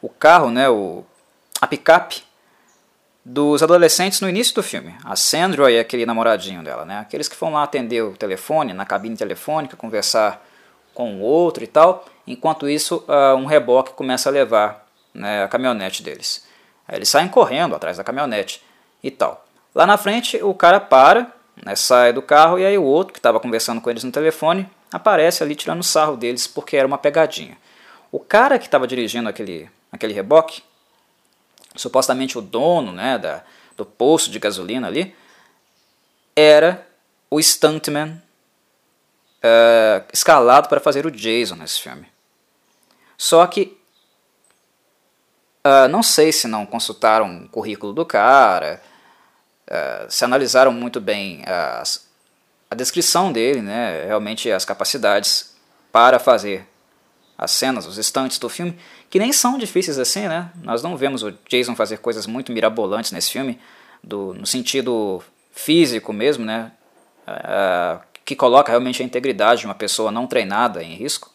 o carro, né, o a picape dos adolescentes no início do filme. A Sandra e aquele namoradinho dela, né? Aqueles que vão lá atender o telefone, na cabine telefônica, conversar com o outro e tal. Enquanto isso, uh, um reboque começa a levar né, a caminhonete deles. Aí eles saem correndo atrás da caminhonete e tal. Lá na frente, o cara para, né, sai do carro e aí o outro que estava conversando com eles no telefone aparece ali tirando sarro deles porque era uma pegadinha. O cara que estava dirigindo aquele, aquele reboque, supostamente o dono né, da, do posto de gasolina ali, era o stuntman uh, escalado para fazer o Jason nesse filme. Só que Uh, não sei se não consultaram o currículo do cara, uh, se analisaram muito bem a descrição dele, né, realmente as capacidades para fazer as cenas, os instantes do filme, que nem são difíceis assim, né? Nós não vemos o Jason fazer coisas muito mirabolantes nesse filme, do, no sentido físico mesmo, né? Uh, que coloca realmente a integridade de uma pessoa não treinada em risco.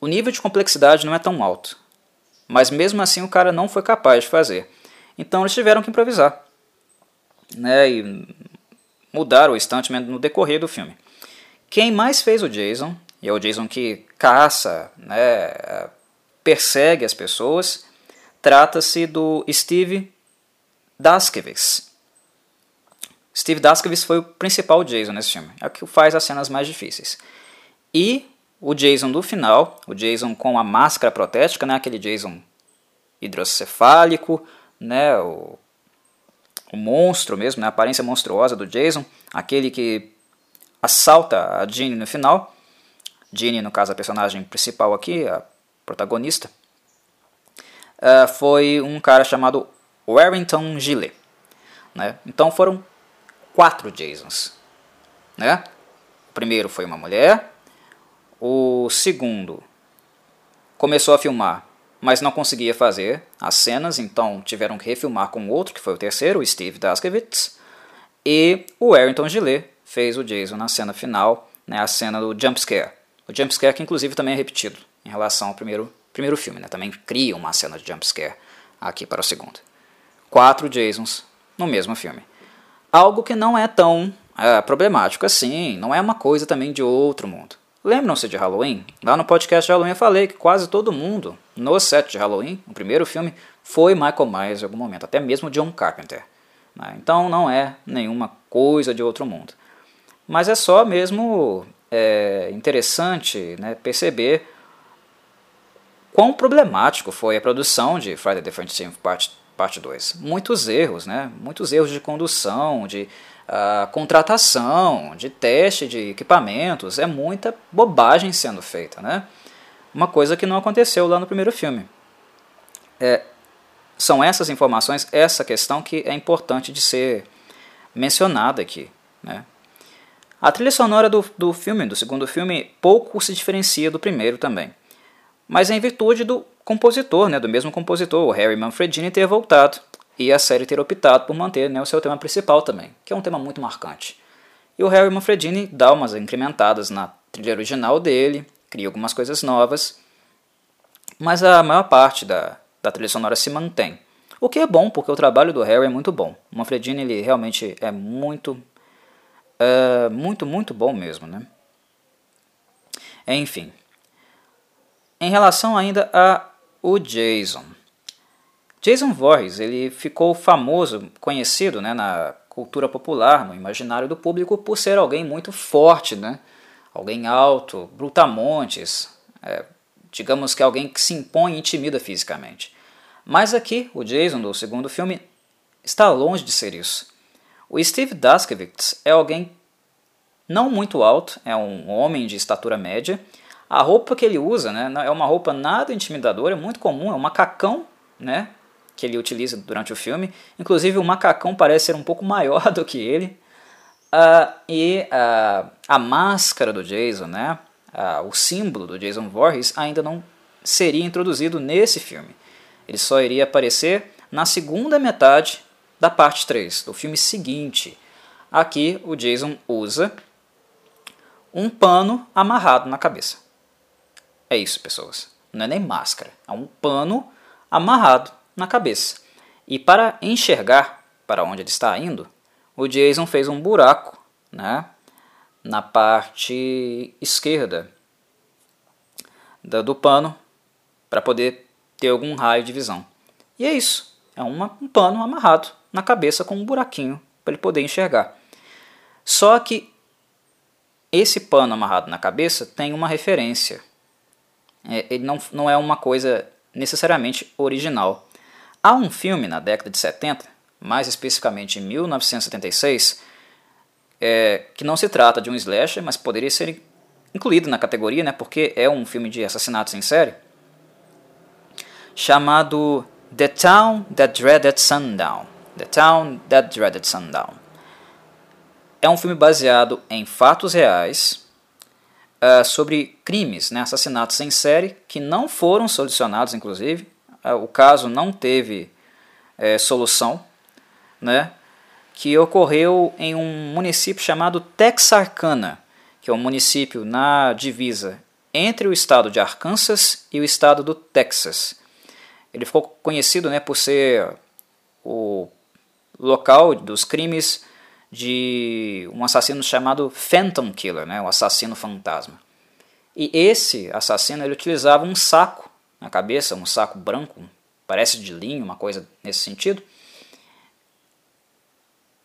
O nível de complexidade não é tão alto, mas mesmo assim o cara não foi capaz de fazer. Então eles tiveram que improvisar, né? E mudar o stuntman no decorrer do filme. Quem mais fez o Jason, e é o Jason que caça, né, persegue as pessoas, trata-se do Steve Daskevich. Steve Daskevich foi o principal Jason nesse filme, é o que faz as cenas mais difíceis. E o Jason do final, o Jason com a máscara protética, né, aquele Jason hidrocefálico, né, o, o monstro mesmo, né, a aparência monstruosa do Jason, aquele que assalta a Jeannie no final. Jeannie, no caso, a personagem principal aqui, a protagonista, uh, foi um cara chamado Warrington Gillet. Né? Então foram quatro Jasons. Né? O primeiro foi uma mulher, o segundo começou a filmar, mas não conseguia fazer as cenas, então tiveram que refilmar com outro, que foi o terceiro, o Steve Daskevitz, e o Warrington Gillet fez o Jason na cena final, né, a cena do jump scare. O jump scare que inclusive também é repetido em relação ao primeiro, primeiro filme, né? também cria uma cena de jump scare aqui para o segundo. Quatro Jasons no mesmo filme. Algo que não é tão é, problemático assim, não é uma coisa também de outro mundo. Lembram-se de Halloween? Lá no podcast de Halloween eu falei que quase todo mundo no set de Halloween, o primeiro filme, foi Michael Myers em algum momento, até mesmo John Carpenter. Né? Então não é nenhuma coisa de outro mundo. Mas é só mesmo é, interessante né, perceber quão problemático foi a produção de Friday the 13th Part, parte 2. Muitos erros, né? Muitos erros de condução, de uh, contratação, de teste de equipamentos. É muita bobagem sendo feita, né? Uma coisa que não aconteceu lá no primeiro filme. É, são essas informações, essa questão que é importante de ser mencionada aqui, né? A trilha sonora do, do filme, do segundo filme, pouco se diferencia do primeiro também mas é em virtude do compositor, né, do mesmo compositor, o Harry Manfredini, ter voltado e a série ter optado por manter né, o seu tema principal também, que é um tema muito marcante. E o Harry Manfredini dá umas incrementadas na trilha original dele, cria algumas coisas novas, mas a maior parte da, da trilha sonora se mantém. O que é bom, porque o trabalho do Harry é muito bom. O Manfredini ele realmente é muito, é, muito, muito bom mesmo, né? Enfim, em relação ainda a o Jason. Jason Voorhees ele ficou famoso, conhecido né, na cultura popular, no imaginário do público, por ser alguém muito forte, né? alguém alto, brutamontes, é, digamos que alguém que se impõe e intimida fisicamente. Mas aqui, o Jason do segundo filme está longe de ser isso. O Steve Daskevitz é alguém não muito alto, é um homem de estatura média, a roupa que ele usa né, é uma roupa nada intimidadora, é muito comum, é um macacão né, que ele utiliza durante o filme. Inclusive o macacão parece ser um pouco maior [LAUGHS] do que ele. Uh, e uh, a máscara do Jason, né, uh, o símbolo do Jason Voorhees, ainda não seria introduzido nesse filme. Ele só iria aparecer na segunda metade da parte 3, do filme seguinte. Aqui o Jason usa um pano amarrado na cabeça. É isso, pessoas. Não é nem máscara, é um pano amarrado na cabeça. E para enxergar para onde ele está indo, o Jason fez um buraco né, na parte esquerda do pano para poder ter algum raio de visão. E é isso. É uma, um pano amarrado na cabeça com um buraquinho para ele poder enxergar. Só que esse pano amarrado na cabeça tem uma referência é, ele não, não é uma coisa necessariamente original. Há um filme na década de 70, mais especificamente em 1976, é, que não se trata de um slasher, mas poderia ser incluído na categoria, né, porque é um filme de assassinatos em série, chamado The Town That Dreaded Sundown. The Town That Dreaded Sundown. É um filme baseado em fatos reais uh, sobre crimes, né, assassinatos em série, que não foram solucionados, inclusive. Uh, o caso não teve uh, solução, né, que ocorreu em um município chamado Texarkana, que é um município na divisa entre o estado de Arkansas e o estado do Texas. Ele ficou conhecido né, por ser o local dos crimes de um assassino chamado Phantom Killer, né, o assassino fantasma. E esse assassino ele utilizava um saco na cabeça, um saco branco, parece de linho, uma coisa nesse sentido,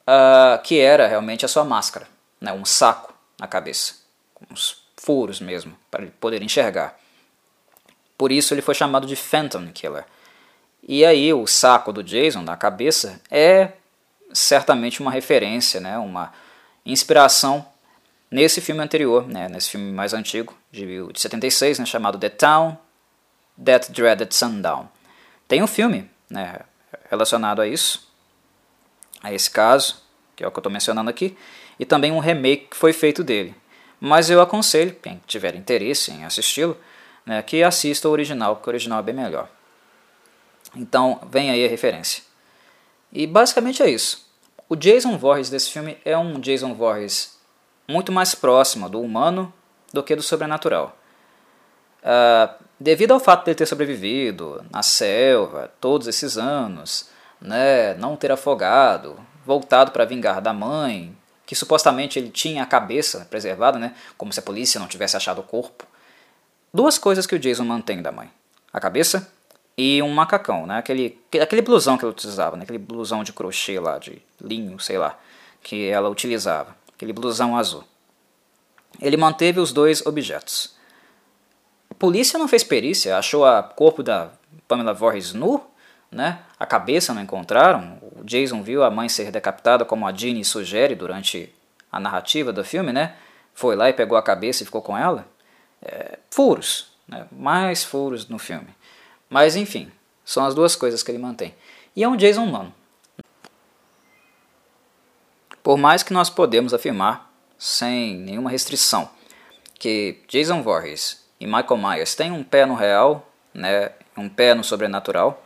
uh, que era realmente a sua máscara, né, um saco na cabeça, com uns furos mesmo, para ele poder enxergar. Por isso ele foi chamado de Phantom Killer. E aí o saco do Jason na cabeça é certamente uma referência, né, uma inspiração nesse filme anterior, né, nesse filme mais antigo, de, de 76, né, chamado The Town That Dreaded Sundown. Tem um filme né, relacionado a isso, a esse caso, que é o que eu estou mencionando aqui, e também um remake que foi feito dele. Mas eu aconselho, quem tiver interesse em assisti-lo, né, que assista o original, porque o original é bem melhor. Então, vem aí a referência. E basicamente é isso. O Jason Voorhees desse filme é um Jason Voorhees muito mais próximo do humano do que do sobrenatural. Uh, devido ao fato de ele ter sobrevivido na selva todos esses anos, né, não ter afogado, voltado para vingar da mãe, que supostamente ele tinha a cabeça preservada, né, como se a polícia não tivesse achado o corpo. Duas coisas que o Jason mantém da mãe: a cabeça e um macacão, né? Aquele, aquele blusão que ela utilizava, né? aquele blusão de crochê lá, de linho, sei lá, que ela utilizava, aquele blusão azul. Ele manteve os dois objetos. Polícia não fez perícia, achou o corpo da Pamela Voorhees nu, né? A cabeça não encontraram. O Jason viu a mãe ser decapitada, como a Jeannie sugere durante a narrativa do filme, né? Foi lá e pegou a cabeça e ficou com ela. É, furos, né? mais furos no filme. Mas enfim, são as duas coisas que ele mantém. E é um Jason humano. Por mais que nós podemos afirmar, sem nenhuma restrição, que Jason Voorhees e Michael Myers têm um pé no real, né, um pé no sobrenatural,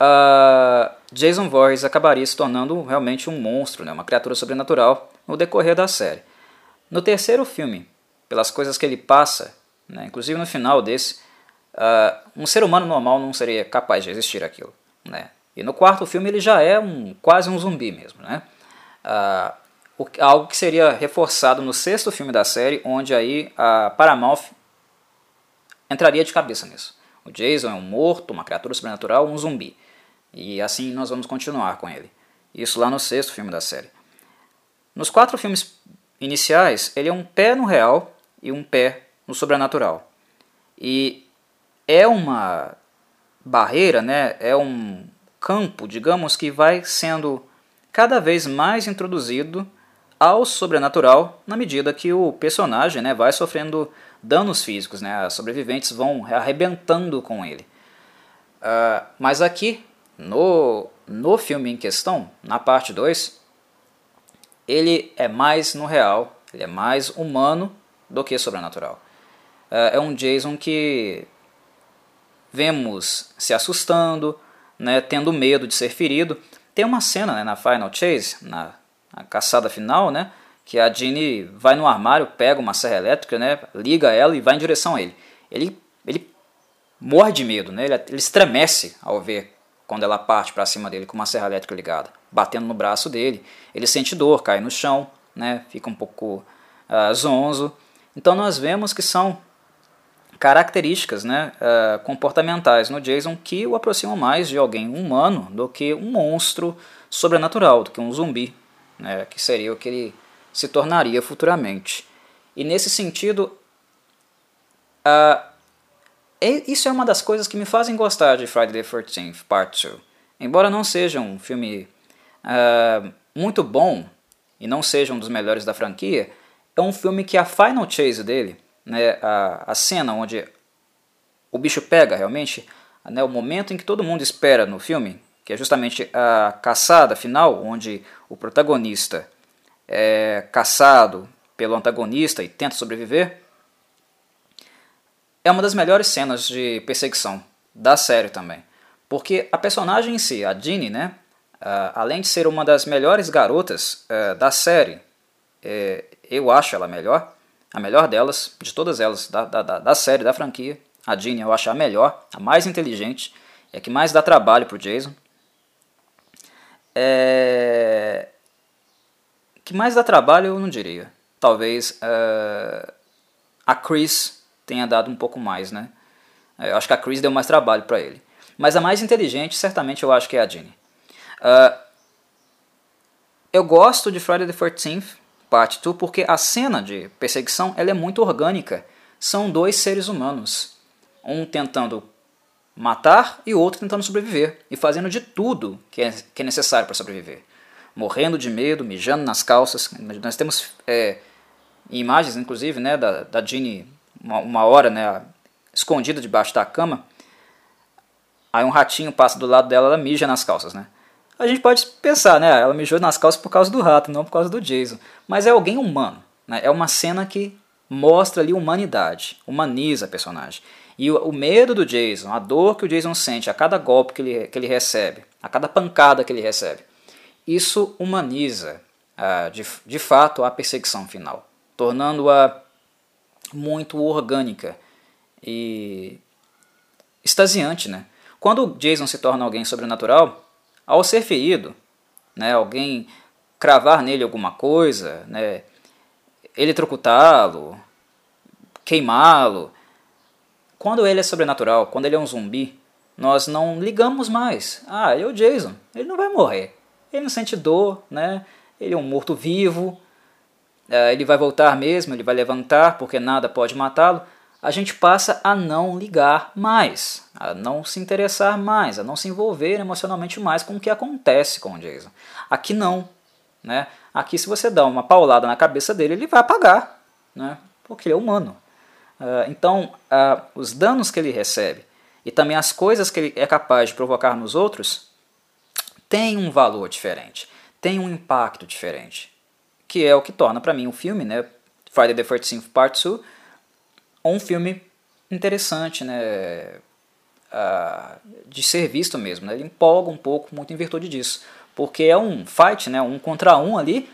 uh, Jason Voorhees acabaria se tornando realmente um monstro, né, uma criatura sobrenatural no decorrer da série. No terceiro filme, pelas coisas que ele passa, né, inclusive no final desse, Uh, um ser humano normal não seria capaz de existir aquilo. Né? E no quarto filme ele já é um, quase um zumbi mesmo. Né? Uh, algo que seria reforçado no sexto filme da série, onde aí a Paramount entraria de cabeça nisso. O Jason é um morto, uma criatura sobrenatural, um zumbi. E assim nós vamos continuar com ele. Isso lá no sexto filme da série. Nos quatro filmes iniciais, ele é um pé no real e um pé no sobrenatural. E é uma barreira, né? é um campo, digamos, que vai sendo cada vez mais introduzido ao sobrenatural na medida que o personagem né, vai sofrendo danos físicos, né, as sobreviventes vão arrebentando com ele. Uh, mas aqui, no, no filme em questão, na parte 2, ele é mais no real, ele é mais humano do que sobrenatural. Uh, é um Jason que vemos se assustando, né, tendo medo de ser ferido. Tem uma cena né, na Final Chase, na, na caçada final, né, que a Jeannie vai no armário, pega uma serra elétrica, né, liga ela e vai em direção a ele. Ele, ele morre de medo, né, ele, ele estremece ao ver quando ela parte para cima dele com uma serra elétrica ligada, batendo no braço dele. Ele sente dor, cai no chão, né, fica um pouco uh, zonzo. Então nós vemos que são características né, uh, comportamentais no Jason que o aproximam mais de alguém humano do que um monstro sobrenatural, do que um zumbi, né, que seria o que ele se tornaria futuramente. E nesse sentido, uh, isso é uma das coisas que me fazem gostar de Friday the 13th Part 2. Embora não seja um filme uh, muito bom e não seja um dos melhores da franquia, é um filme que a final chase dele né, a, a cena onde o bicho pega realmente, né, o momento em que todo mundo espera no filme, que é justamente a caçada final, onde o protagonista é caçado pelo antagonista e tenta sobreviver, é uma das melhores cenas de perseguição da série também. Porque a personagem em si, a Jeannie, né, além de ser uma das melhores garotas uh, da série, uh, eu acho ela melhor, a melhor delas, de todas elas, da, da, da série, da franquia, a Jeannie eu acho a melhor, a mais inteligente, é a que mais dá trabalho pro Jason. É... que mais dá trabalho eu não diria. Talvez uh, a Chris tenha dado um pouco mais, né? Eu acho que a Chris deu mais trabalho para ele. Mas a mais inteligente, certamente, eu acho que é a Ginny. Uh, eu gosto de Friday the 13th, Part 2, porque a cena de perseguição ela é muito orgânica. São dois seres humanos. Um tentando matar e outro tentando sobreviver. E fazendo de tudo que é, que é necessário para sobreviver. Morrendo de medo, mijando nas calças. Nós temos é, imagens, inclusive, né, da, da Ginny uma, uma hora, né, escondida debaixo da cama. Aí um ratinho passa do lado dela, ela mija nas calças, né? A gente pode pensar, né? Ela mijou nas calças por causa do rato, não por causa do Jason. Mas é alguém humano, né? É uma cena que mostra ali humanidade, humaniza a personagem. E o, o, medo do Jason, a dor que o Jason sente a cada golpe que ele, que ele recebe, a cada pancada que ele recebe, isso humaniza, ah, de, de fato, a perseguição final, tornando-a muito orgânica e extasiante, né? Quando Jason se torna alguém sobrenatural, ao ser ferido, né, alguém cravar nele alguma coisa, né, eletrocutá-lo, queimá-lo, quando ele é sobrenatural, quando ele é um zumbi, nós não ligamos mais. Ah, é o Jason, ele não vai morrer. Ele não sente dor, né? Ele é um morto-vivo, é, ele vai voltar mesmo, ele vai levantar porque nada pode matá-lo, a gente passa a não ligar mais, a não se interessar mais, a não se envolver emocionalmente mais com o que acontece com o Jason. Aqui não. Né? Aqui, se você dá uma paulada na cabeça dele, ele vai apagar, né? porque ele é humano. Uh, então, uh, os danos que ele recebe e também as coisas que ele é capaz de provocar nos outros têm um valor diferente, tem um impacto diferente que é o que torna para mim o filme, né, Friday the 13th Part 2, um filme interessante, né, uh, de ser visto mesmo. Né, ele empolga um pouco, muito em virtude disso, porque é um fight, né, um contra um ali,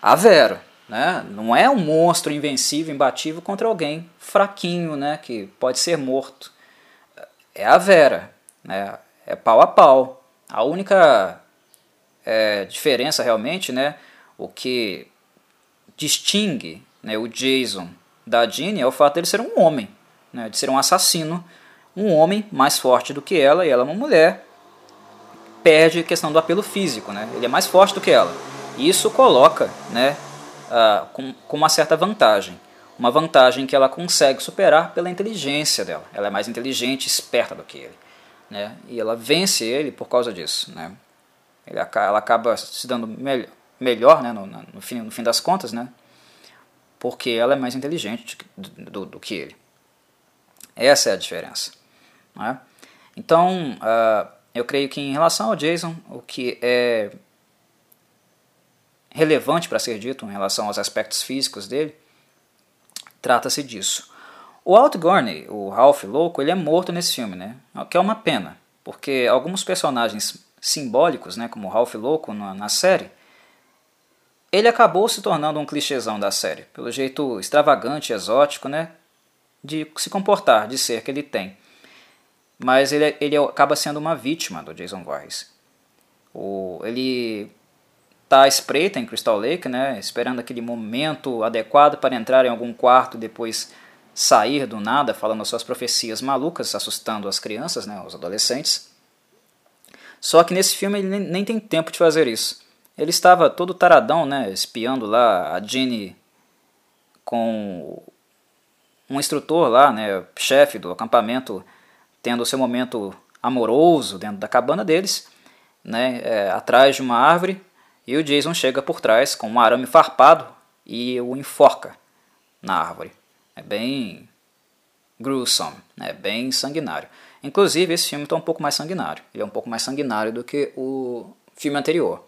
a Vera. Né? Não é um monstro invencível, imbatível contra alguém fraquinho, né? que pode ser morto. É a Vera, né? é pau a pau. A única é, diferença realmente né, o que distingue né, o Jason da Jeanne é o fato dele ser um homem, né, de ser um assassino, um homem mais forte do que ela e ela é uma mulher. Perde a questão do apelo físico, né? ele é mais forte do que ela. Isso coloca né, uh, com, com uma certa vantagem. Uma vantagem que ela consegue superar pela inteligência dela. Ela é mais inteligente, esperta do que ele. Né? E ela vence ele por causa disso. Né? Ele, ela acaba se dando melhor, melhor né, no, no, fim, no fim das contas, né, porque ela é mais inteligente do, do, do que ele. Essa é a diferença. Né? Então, uh, eu creio que em relação ao Jason, o que é relevante para ser dito em relação aos aspectos físicos dele, trata-se disso. O Alt Gorney, o Ralph louco, ele é morto nesse filme, né? Que é uma pena, porque alguns personagens simbólicos, né, como o Ralph louco na, na série, ele acabou se tornando um clichêzão da série, pelo jeito extravagante, exótico, né, de se comportar, de ser que ele tem. Mas ele, ele acaba sendo uma vítima do Jason Voorhees. O, ele está à espreita em Crystal Lake, né, esperando aquele momento adequado para entrar em algum quarto e depois sair do nada, falando as suas profecias malucas, assustando as crianças, né, os adolescentes. Só que nesse filme ele nem, tem tempo de fazer isso. Ele estava todo taradão, né, espiando lá a Jenny com um instrutor lá, né, chefe do acampamento, tendo seu momento amoroso dentro da cabana deles, né, é, atrás de uma árvore, e o Jason chega por trás com um arame farpado e o enforca na árvore. É bem gruesome, é bem sanguinário. Inclusive, esse filme está um pouco mais sanguinário. Ele é um pouco mais sanguinário do que o filme anterior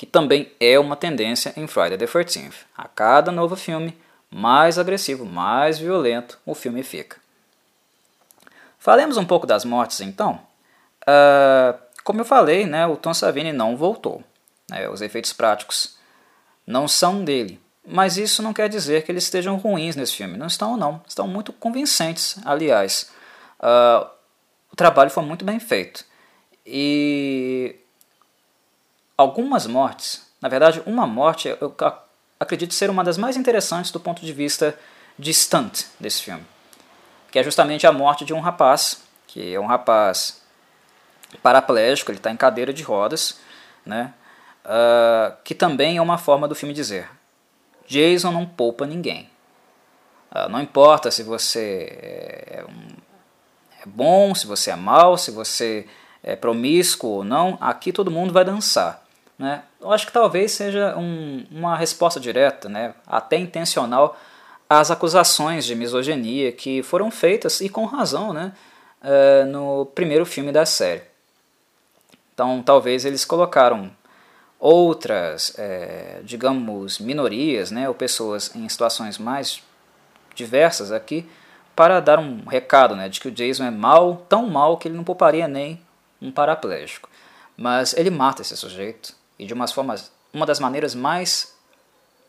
que também é uma tendência em Friday the 13th. A cada novo filme, mais agressivo, mais violento o filme fica. Falemos um pouco das mortes então. Uh, como eu falei, né, o Tom Savini não voltou. Né, os efeitos práticos não são dele. Mas isso não quer dizer que eles estejam ruins nesse filme. Não estão, não. Estão muito convincentes, aliás. Uh, o trabalho foi muito bem feito. E algumas mortes, na verdade, uma morte, eu acredito ser uma das mais interessantes do ponto de vista de stunt desse filme. Que é justamente a morte de um rapaz, que é um rapaz paraplégico, ele está em cadeira de rodas, né? Uh, que também é uma forma do filme dizer: Jason não poupa ninguém. Uh, não importa se você é, um, é, bom, se você é mal, se você é promíscuo ou não, aqui todo mundo vai dançar. Né? Eu acho que talvez seja um, uma resposta direta, né, até intencional, às acusações de misoginia que foram feitas, e com razão, né, uh, no primeiro filme da série. Então talvez eles colocaram outras, é, digamos, minorias, né, ou pessoas em situações mais diversas aqui, para dar um recado né, de que o Jason é mal, tão mal que ele não pouparia nem um paraplégico. Mas ele mata esse sujeito, e de umas formas, uma das maneiras mais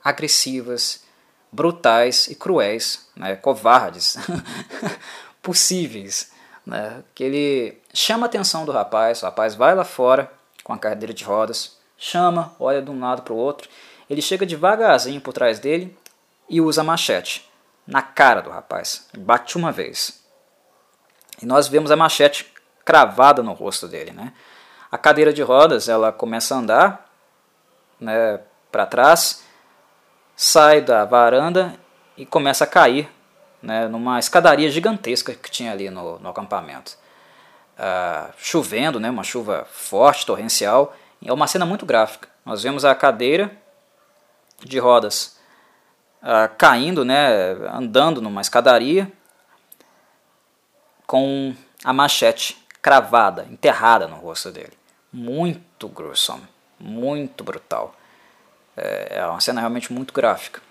agressivas, brutais e cruéis, né, covardes [LAUGHS] possíveis. Né, que ele chama a atenção do rapaz, o rapaz vai lá fora com a cadeira de rodas, chama, olha de um lado para o outro. Ele chega devagarzinho por trás dele e usa a machete na cara do rapaz. Bate uma vez. E nós vemos a machete cravada no rosto dele. Né? A cadeira de rodas ela começa a andar né, para trás, sai da varanda e começa a cair né, numa escadaria gigantesca que tinha ali no, no acampamento. Uh, chovendo, né, uma chuva forte, torrencial, é uma cena muito gráfica. Nós vemos a cadeira de rodas uh, caindo, né, andando numa escadaria com a machete cravada, enterrada no rosto dele. Muito gruesome, muito brutal. É, é uma cena realmente muito gráfica.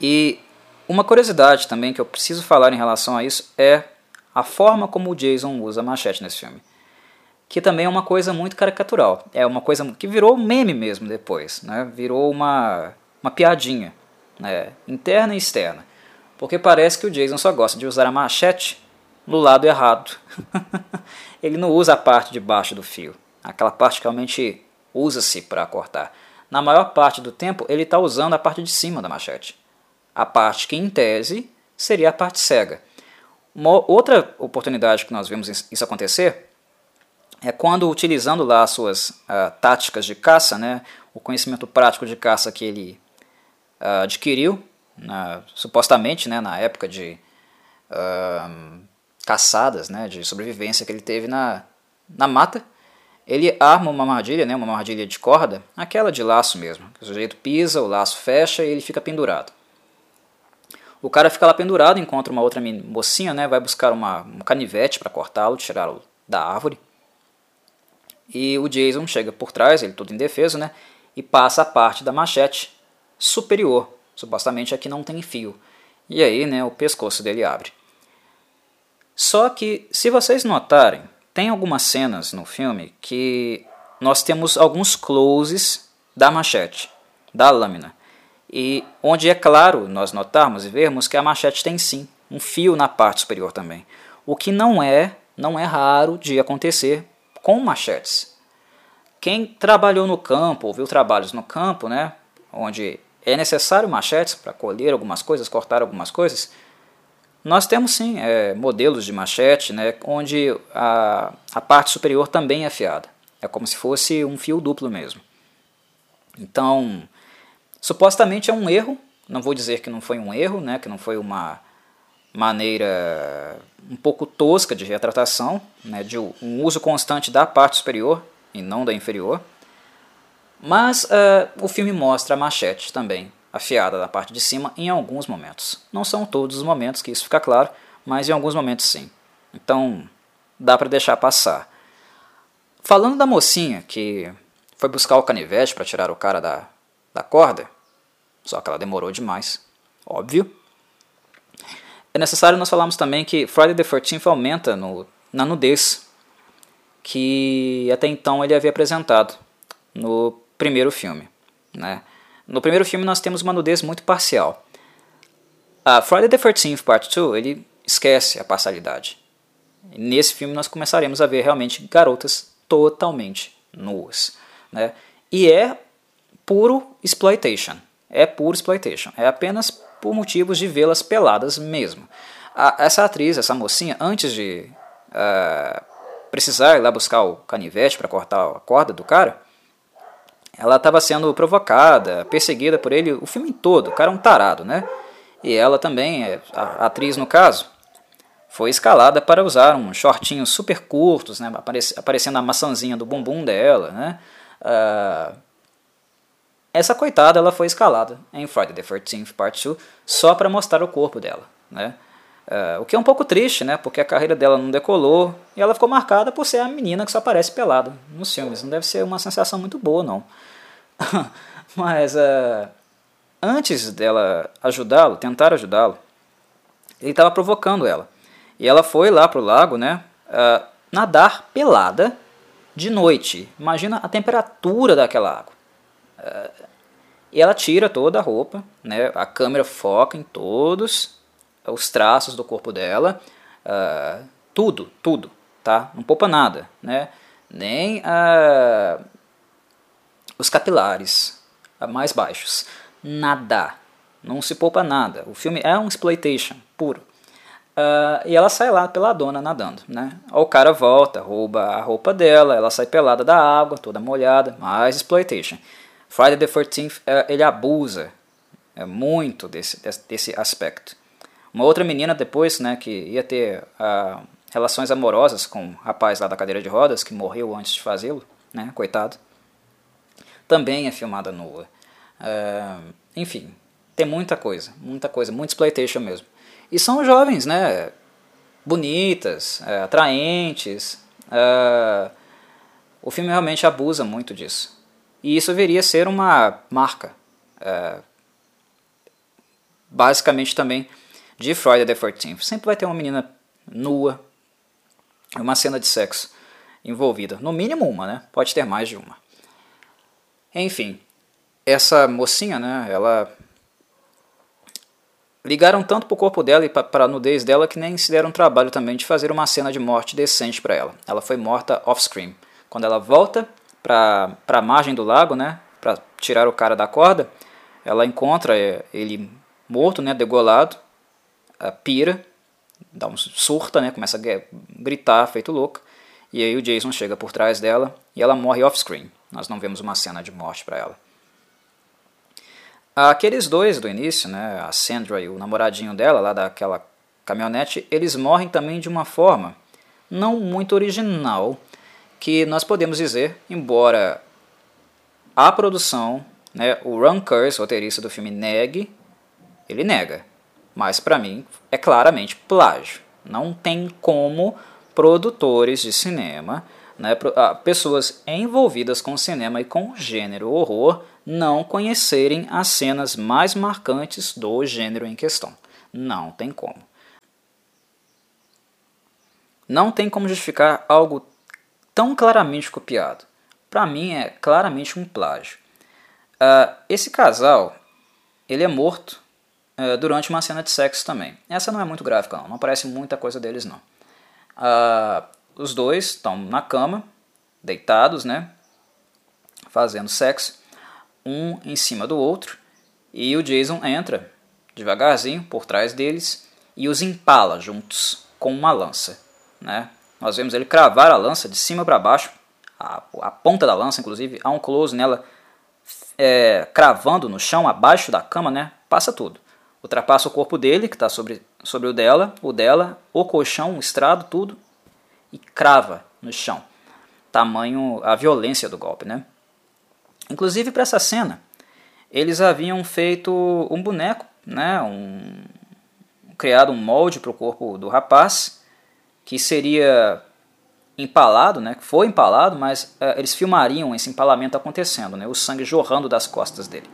E uma curiosidade também que eu preciso falar em relação a isso é a forma como o Jason usa a machete nesse filme que também é uma coisa muito caricatural. É uma coisa que virou meme mesmo depois, né? virou uma, uma piadinha, né? interna e externa. Porque parece que o Jason só gosta de usar a machete no lado errado. [LAUGHS] ele não usa a parte de baixo do fio, aquela parte que realmente usa-se para cortar. Na maior parte do tempo, ele está usando a parte de cima da machete. A parte que, em tese, seria a parte cega. Uma outra oportunidade que nós vemos isso acontecer é quando utilizando lá as suas uh, táticas de caça, né, o conhecimento prático de caça que ele uh, adquiriu, na, supostamente né, na época de uh, caçadas, né, de sobrevivência que ele teve na, na mata, ele arma uma armadilha, né, uma armadilha de corda, aquela de laço mesmo. O sujeito pisa, o laço fecha e ele fica pendurado. O cara fica lá pendurado, encontra uma outra mocinha, né, vai buscar uma, um canivete para cortá-lo, tirá-lo da árvore. E o Jason chega por trás, ele todo indefeso, né? E passa a parte da machete superior. Supostamente aqui não tem fio. E aí, né, o pescoço dele abre. Só que, se vocês notarem, tem algumas cenas no filme que nós temos alguns closes da machete, da lâmina. E onde é claro nós notarmos e vermos que a machete tem sim um fio na parte superior também. O que não é, não é raro de acontecer com machetes. Quem trabalhou no campo, ou viu trabalhos no campo, né, onde é necessário machetes para colher algumas coisas, cortar algumas coisas, nós temos sim é, modelos de machete, né, onde a, a parte superior também é afiada. É como se fosse um fio duplo mesmo. Então, supostamente é um erro, não vou dizer que não foi um erro, né, que não foi uma maneira um pouco tosca de retratação, né, de um uso constante da parte superior e não da inferior. Mas uh, o filme mostra a machete também, afiada da parte de cima, em alguns momentos. Não são todos os momentos que isso fica claro, mas em alguns momentos sim. Então dá para deixar passar. Falando da mocinha que foi buscar o canivete para tirar o cara da, da corda, só que ela demorou demais, óbvio. É necessário nós falarmos também que Friday the 13th aumenta no, na nudez que até então ele havia apresentado no primeiro filme. Né? No primeiro filme nós temos uma nudez muito parcial. A Friday the 13th Part 2 ele esquece a parcialidade. Nesse filme nós começaremos a ver realmente garotas totalmente nuas. Né? E é puro exploitation. É puro exploitation. É apenas por motivos de vê-las peladas mesmo. A, essa atriz, essa mocinha, antes de uh, precisar ir lá buscar o canivete para cortar a corda do cara, ela estava sendo provocada, perseguida por ele o filme todo. O cara é um tarado, né? E ela também, é, a atriz no caso, foi escalada para usar uns shortinhos super curtos, né? aparecendo a maçãzinha do bumbum dela, né? Uh, essa coitada ela foi escalada em Friday the 13th Part 2 só para mostrar o corpo dela, né? Uh, o que é um pouco triste, né? Porque a carreira dela não decolou e ela ficou marcada por ser a menina que só aparece pelada nos filmes. Não deve ser uma sensação muito boa, não. [LAUGHS] Mas uh, antes dela ajudá-lo, tentar ajudá-lo, ele estava provocando ela. E ela foi lá pro lago, né? Uh, nadar pelada de noite. Imagina a temperatura daquela água. E ela tira toda a roupa, né? A câmera foca em todos os traços do corpo dela, uh, tudo, tudo, tá? Não poupa nada, né? Nem uh, os capilares uh, mais baixos, nada, não se poupa nada. O filme é um exploitation puro. Uh, e ela sai lá pela dona nadando, né? O cara volta, rouba a roupa dela, ela sai pelada da água, toda molhada, mais exploitation. Friday the 13th, ele abusa é, muito desse, desse, aspecto. Uma outra menina depois, né, que ia ter ah, relações amorosas com o rapaz lá da cadeira de rodas, que morreu antes de fazê-lo, né, coitado, também é filmada nua. Ah, enfim, tem muita coisa, muita coisa, muito exploitation mesmo. E são jovens, né, bonitas, é, atraentes. Ah, o filme realmente abusa muito disso. E isso deveria ser uma marca. É, basicamente também de Friday the 13th. Sempre vai ter uma menina nua, uma cena de sexo envolvida. No mínimo uma, né? Pode ter mais de uma. Enfim, essa mocinha, né? Ela ligaram tanto para o corpo dela e para a nudez dela que nem se deram trabalho também de fazer uma cena de morte decente para ela. Ela foi morta off-screen. Quando ela volta para a margem do lago, né? Para tirar o cara da corda, ela encontra ele morto, né? Degolado pira, dá um surta, né, começa a gritar, feito louco, e aí o Jason chega por trás dela e ela morre off-screen. Nós não vemos uma cena de morte para ela. Aqueles dois do início, né, a Sandra e o namoradinho dela, lá daquela caminhonete, eles morrem também de uma forma não muito original, que nós podemos dizer, embora a produção, né, o Ron Curse, roteirista do filme, negue, ele nega. Mas para mim é claramente plágio. Não tem como produtores de cinema, né, ah, pessoas envolvidas com cinema e com gênero horror, não conhecerem as cenas mais marcantes do gênero em questão. Não tem como. Não tem como justificar algo tão claramente copiado. Para mim é claramente um plágio. Uh, esse casal ele é morto uh, durante uma cena de sexo também. Essa não é muito gráfica, não, não aparece muita coisa deles não. Uh, os dois estão na cama, deitados, né, fazendo sexo, um em cima do outro, e o Jason entra devagarzinho por trás deles e os empala juntos com uma lança. Né? Nós vemos ele cravar a lança de cima para baixo, a, a, ponta da lança, inclusive, há um close nela é, cravando no chão, abaixo da cama, né? passa tudo ultrapassa o corpo dele, que está sobre, sobre o dela, o dela, o colchão, o estrado, tudo, e crava no chão. Tamanho a violência do golpe, né? Inclusive para essa cena, eles haviam feito um boneco, né? Um, criado um molde para o corpo do rapaz, que seria empalado, né, foi empalado, mas uh, eles filmariam esse empalamento acontecendo, né, o sangue jorrando das costas dele.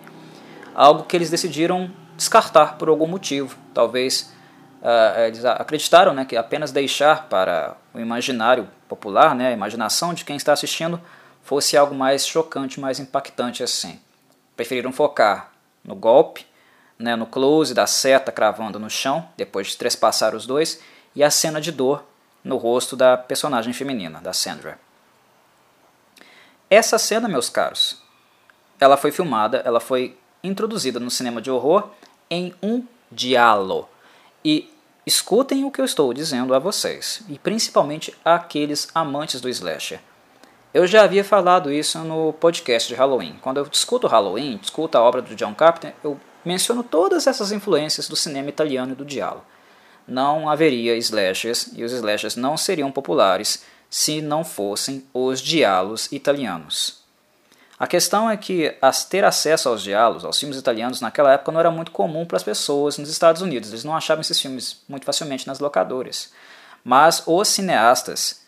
Algo que eles decidiram descartar por algum motivo. Talvez uh, eles acreditaram né, que apenas deixar para o imaginário popular, né, a imaginação de quem está assistindo, fosse algo mais chocante, mais impactante assim. Preferiram focar no golpe, né, no close da seta cravando no chão, depois de trespassar os dois, e a cena de dor no rosto da personagem feminina, da Sandra. Essa cena, meus caros, ela foi filmada, ela foi introduzida no cinema de horror em um diálogo. E escutem o que eu estou dizendo a vocês, e principalmente aqueles amantes do slasher. Eu já havia falado isso no podcast de Halloween. Quando eu discuto Halloween, discuto a obra do John Carpenter, eu menciono todas essas influências do cinema italiano e do diálogo. Não haveria slashers e os slashers não seriam populares se não fossem os diálogos italianos. A questão é que ter acesso aos diálogos, aos filmes italianos, naquela época não era muito comum para as pessoas nos Estados Unidos. Eles não achavam esses filmes muito facilmente nas locadoras. Mas os cineastas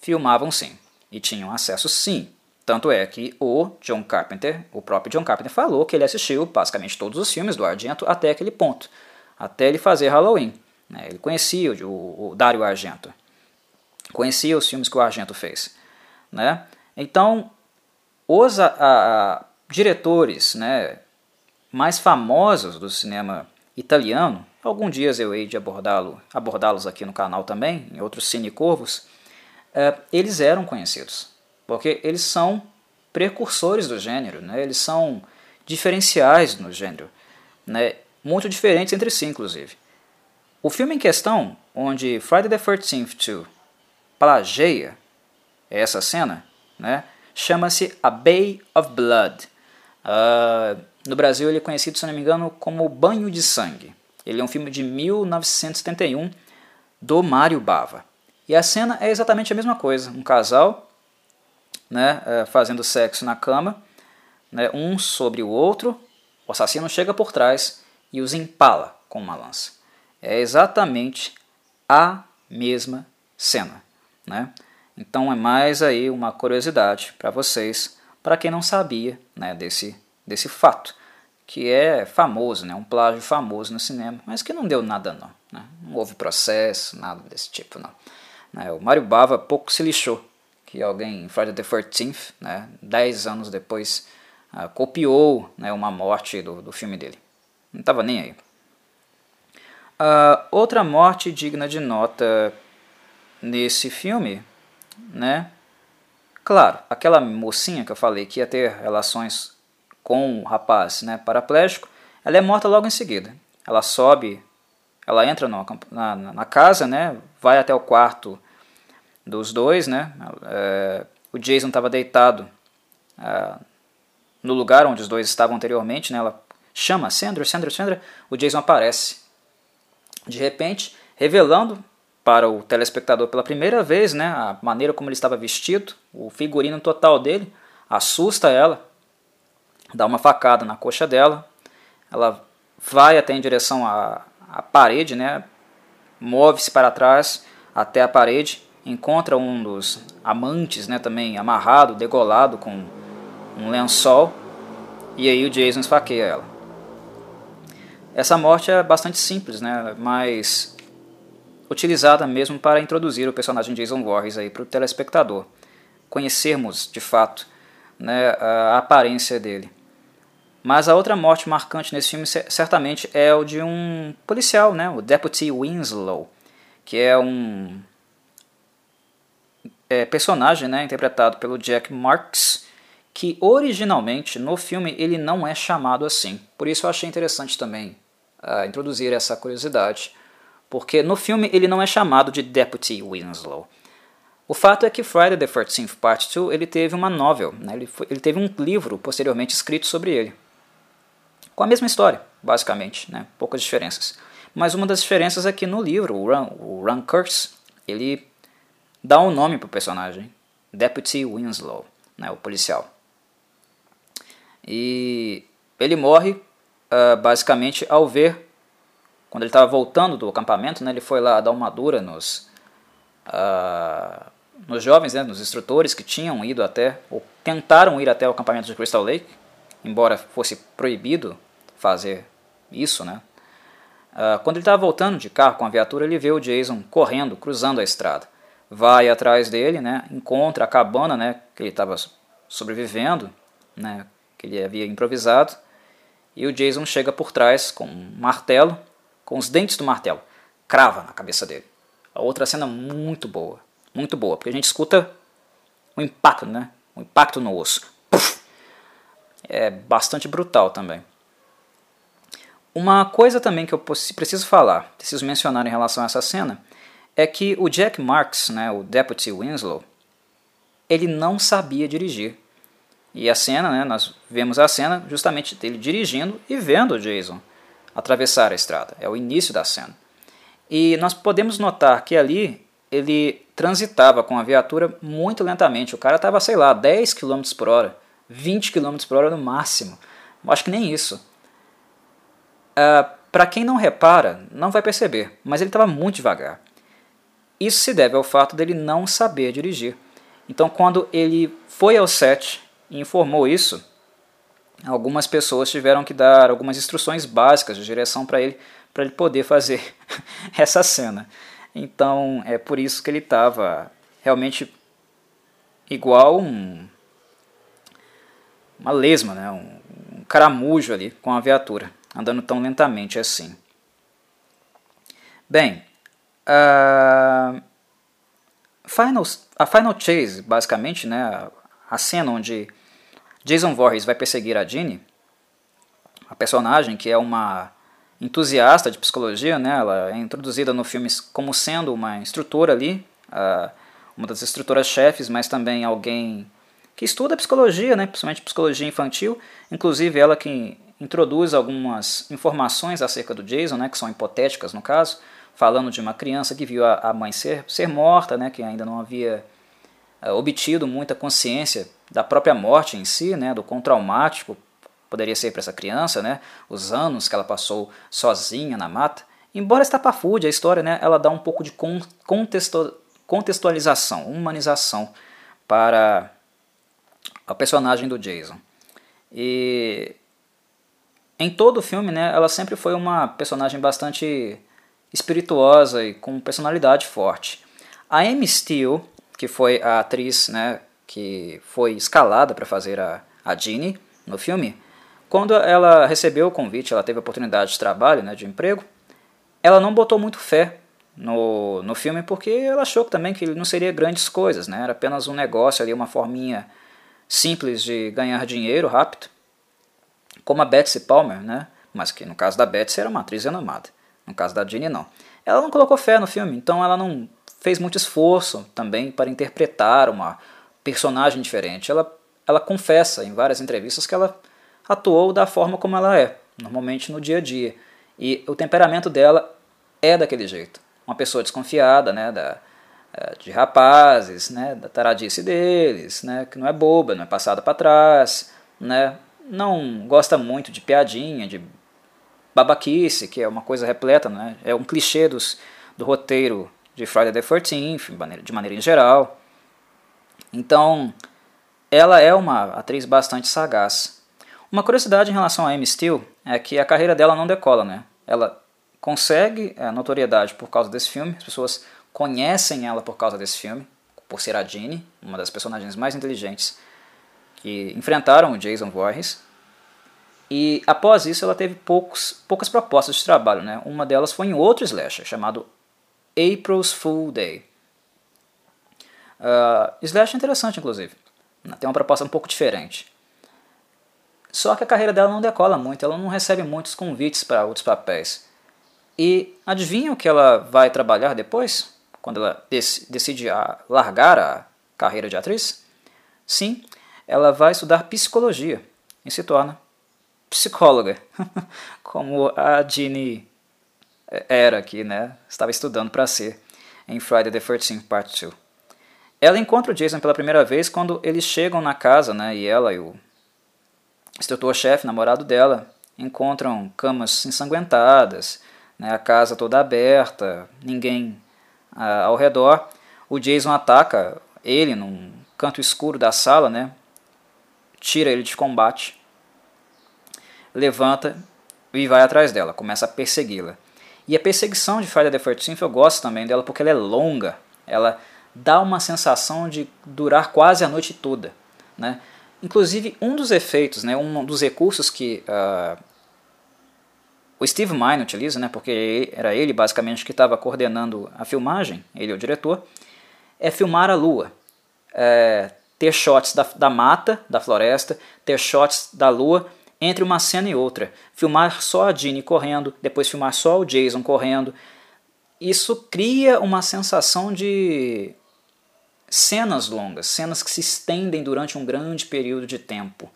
filmavam sim e tinham acesso sim. Tanto é que o John Carpenter, o próprio John Carpenter, falou que ele assistiu basicamente todos os filmes do Argento até aquele ponto, até ele fazer Halloween. Né? Ele conhecia o, o Dario Argento, conhecia os filmes que o Argento fez. Né? Então, os a, a, diretores né, mais famosos do cinema italiano, algum dias eu hei de abordá-los abordá aqui no canal também, em outros Cine Corvos, é, eles eram conhecidos, porque eles são precursores do gênero, né? eles são diferenciais no gênero, né? muito diferentes entre si, inclusive. O filme em questão, onde Friday the 13th 2 plageia essa cena, né? chama-se A Bay of Blood. Uh, no Brasil ele é conhecido, se não me engano, como Banho de Sangue. Ele é um filme de 1971 do Mário Bava. E a cena é exatamente a mesma coisa. Um casal né, é, fazendo sexo na cama, né, um sobre o outro, o assassino chega por trás e os empala com uma lança. É exatamente a mesma cena. Né? Então é mais aí uma curiosidade para vocês, para quem não sabia né, desse, desse fato, que é famoso, né, um plágio famoso no cinema, mas que não deu nada não. Né? Não houve processo, nada desse tipo não. Né? O Mario Bava pouco se lixou que alguém em Friday the 13th, né, dez anos depois, uh, copiou né, uma morte do, do filme dele. Não estava nem aí. Uh, outra morte digna de nota nesse filme, né? Claro, aquela mocinha que eu falei que ia ter relações com o rapaz né, paraplégico, ela é morta logo em seguida. Ela sobe, ela entra no, na, na casa, né, vai até o quarto dos dois, né? É, o Jason estava deitado é, no lugar onde os dois estavam anteriormente, né? Ela chama Sandra, Sandra, Sandra. O Jason aparece de repente, revelando para o telespectador pela primeira vez, né, a maneira como ele estava vestido, o figurino total dele, assusta ela, dá uma facada na coxa dela, ela vai até em direção à, à parede, né, move-se para trás até a parede encontra um dos amantes, né, também amarrado, degolado com um lençol, e aí o Jason esfaqueia ela. Essa morte é bastante simples, né, mas utilizada mesmo para introduzir o personagem Jason Voorhees para o telespectador, conhecermos de fato né, a aparência dele. Mas a outra morte marcante nesse filme certamente é o de um policial, né, o Deputy Winslow, que é um é, personagem né, interpretado pelo Jack Marks, que originalmente no filme ele não é chamado assim. Por isso eu achei interessante também uh, introduzir essa curiosidade, porque no filme ele não é chamado de Deputy Winslow. O fato é que Friday the 13th Part 2 ele teve uma novel, né, ele, foi, ele teve um livro posteriormente escrito sobre ele. Com a mesma história, basicamente, né, poucas diferenças. Mas uma das diferenças é que no livro, o Run, o Curse, ele dá um nome para o personagem, Deputy Winslow, né, o policial. E ele morre uh, basicamente ao ver, quando ele estava voltando do acampamento, né, ele foi lá dar uma dura nos, uh, nos jovens, né, nos instrutores que tinham ido até, ou tentaram ir até o acampamento de Crystal Lake, embora fosse proibido fazer isso, né? Uh, quando ele estava voltando de carro com a viatura, ele vê o Jason correndo, cruzando a estrada. Vai atrás dele, né? Encontra a cabana, né? Que ele estava sobrevivendo, né? Que ele havia improvisado. E o Jason chega por trás com um martelo, com os dentes do martelo, crava na cabeça dele. A outra cena muito boa, muito boa, porque a gente escuta o impacto, né? O impacto no osso. É bastante brutal também. Uma coisa também que eu preciso falar, preciso mencionar em relação a essa cena, é que o Jack Marks, né, o Deputy Winslow, ele não sabia dirigir. E a cena, né, nós vemos a cena justamente dele dirigindo e vendo o Jason atravessar a estrada. É o início da cena. E nós podemos notar que ali ele transitava com a viatura muito lentamente. O cara estava, sei lá, 10 km por hora, 20 km por hora no máximo. Acho que nem isso. Uh, ah, Para quem não repara, não vai perceber, mas ele estava muito devagar. Isso se deve ao fato dele não saber dirigir. Então, quando ele foi ao set informou isso, algumas pessoas tiveram que dar algumas instruções básicas de direção para ele para ele poder fazer [LAUGHS] essa cena. Então é por isso que ele estava realmente igual um, uma lesma, né? um, um caramujo ali com a viatura, andando tão lentamente assim. Bem, a Final, a Final Chase, basicamente, né, a cena onde Jason Voorhees vai perseguir a Jeannie, a personagem que é uma entusiasta de psicologia, né? Ela é introduzida no filme como sendo uma instrutora ali, uma das instrutoras chefes, mas também alguém que estuda psicologia, né? Principalmente psicologia infantil. Inclusive ela que introduz algumas informações acerca do Jason, né? Que são hipotéticas no caso, falando de uma criança que viu a mãe ser, ser morta, né? Que ainda não havia obtido muita consciência da própria morte em si, né? Do quão traumático poderia ser para essa criança, né? Os anos que ela passou sozinha na mata. Embora estapafúrdia a história, né? Ela dá um pouco de contextualização, humanização para a personagem do Jason. E em todo o filme, né? Ela sempre foi uma personagem bastante espirituosa e com personalidade forte. A Amy Steele, que foi a atriz, né? Que foi escalada para fazer a, a Jeannie no filme, quando ela recebeu o convite, ela teve a oportunidade de trabalho, né, de emprego, ela não botou muito fé no, no filme porque ela achou também que não seria grandes coisas, né, era apenas um negócio ali, uma forminha simples de ganhar dinheiro rápido, como a Betsy Palmer, né, mas que no caso da Betsy era uma atriz renomada, no caso da Jeannie não. Ela não colocou fé no filme, então ela não fez muito esforço também para interpretar uma personagem diferente. Ela, ela confessa em várias entrevistas que ela atuou da forma como ela é, normalmente no dia a dia. E o temperamento dela é daquele jeito. Uma pessoa desconfiada né, da, eh, de rapazes, né, da taradice deles, né, que não é boba, não é passada para trás, né, não gosta muito de piadinha, de babaquice, que é uma coisa repleta, né, é um clichê dos, do roteiro de Friday the 13th, de maneira em geral. Então, ela é uma atriz bastante sagaz. Uma curiosidade em relação a Amy Steele é que a carreira dela não decola, né? Ela consegue a é, notoriedade por causa desse filme, as pessoas conhecem ela por causa desse filme, por ser a Jeannie, uma das personagens mais inteligentes que enfrentaram o Jason Voorhees. E após isso ela teve poucos, poucas propostas de trabalho, né? Uma delas foi em outro slasher chamado April's Fool Day. Uh, slasher interessante, inclusive. Tem uma proposta um pouco diferente. Só que a carreira dela não decola muito, ela não recebe muitos convites para outros papéis. E adivinha o que ela vai trabalhar depois? Quando ela decide largar a carreira de atriz? Sim, ela vai estudar psicologia e se torna psicóloga, [LAUGHS] como a Jeannie era aqui, né? Estava estudando para ser em Friday the 13th Part 2. Ela encontra o Jason pela primeira vez quando eles chegam na casa, né? E ela e o instrutor-chefe, namorado dela, encontram camas ensanguentadas, né, a casa toda aberta, ninguém ah, ao redor. O Jason ataca ele num canto escuro da sala, né? Tira ele de combate, levanta e vai atrás dela, começa a persegui-la. E a perseguição de Friday the 13th eu gosto também dela porque ela é longa, ela dá uma sensação de durar quase a noite toda, né? Inclusive um dos efeitos, né, um dos recursos que uh, o Steve Mine utiliza, né, porque era ele basicamente que estava coordenando a filmagem, ele é o diretor, é filmar a lua. É, ter shots da, da mata, da floresta, ter shots da lua entre uma cena e outra. Filmar só a Jeannie correndo, depois filmar só o Jason correndo. Isso cria uma sensação de cenas longas, cenas que se estendem durante um grande período de tempo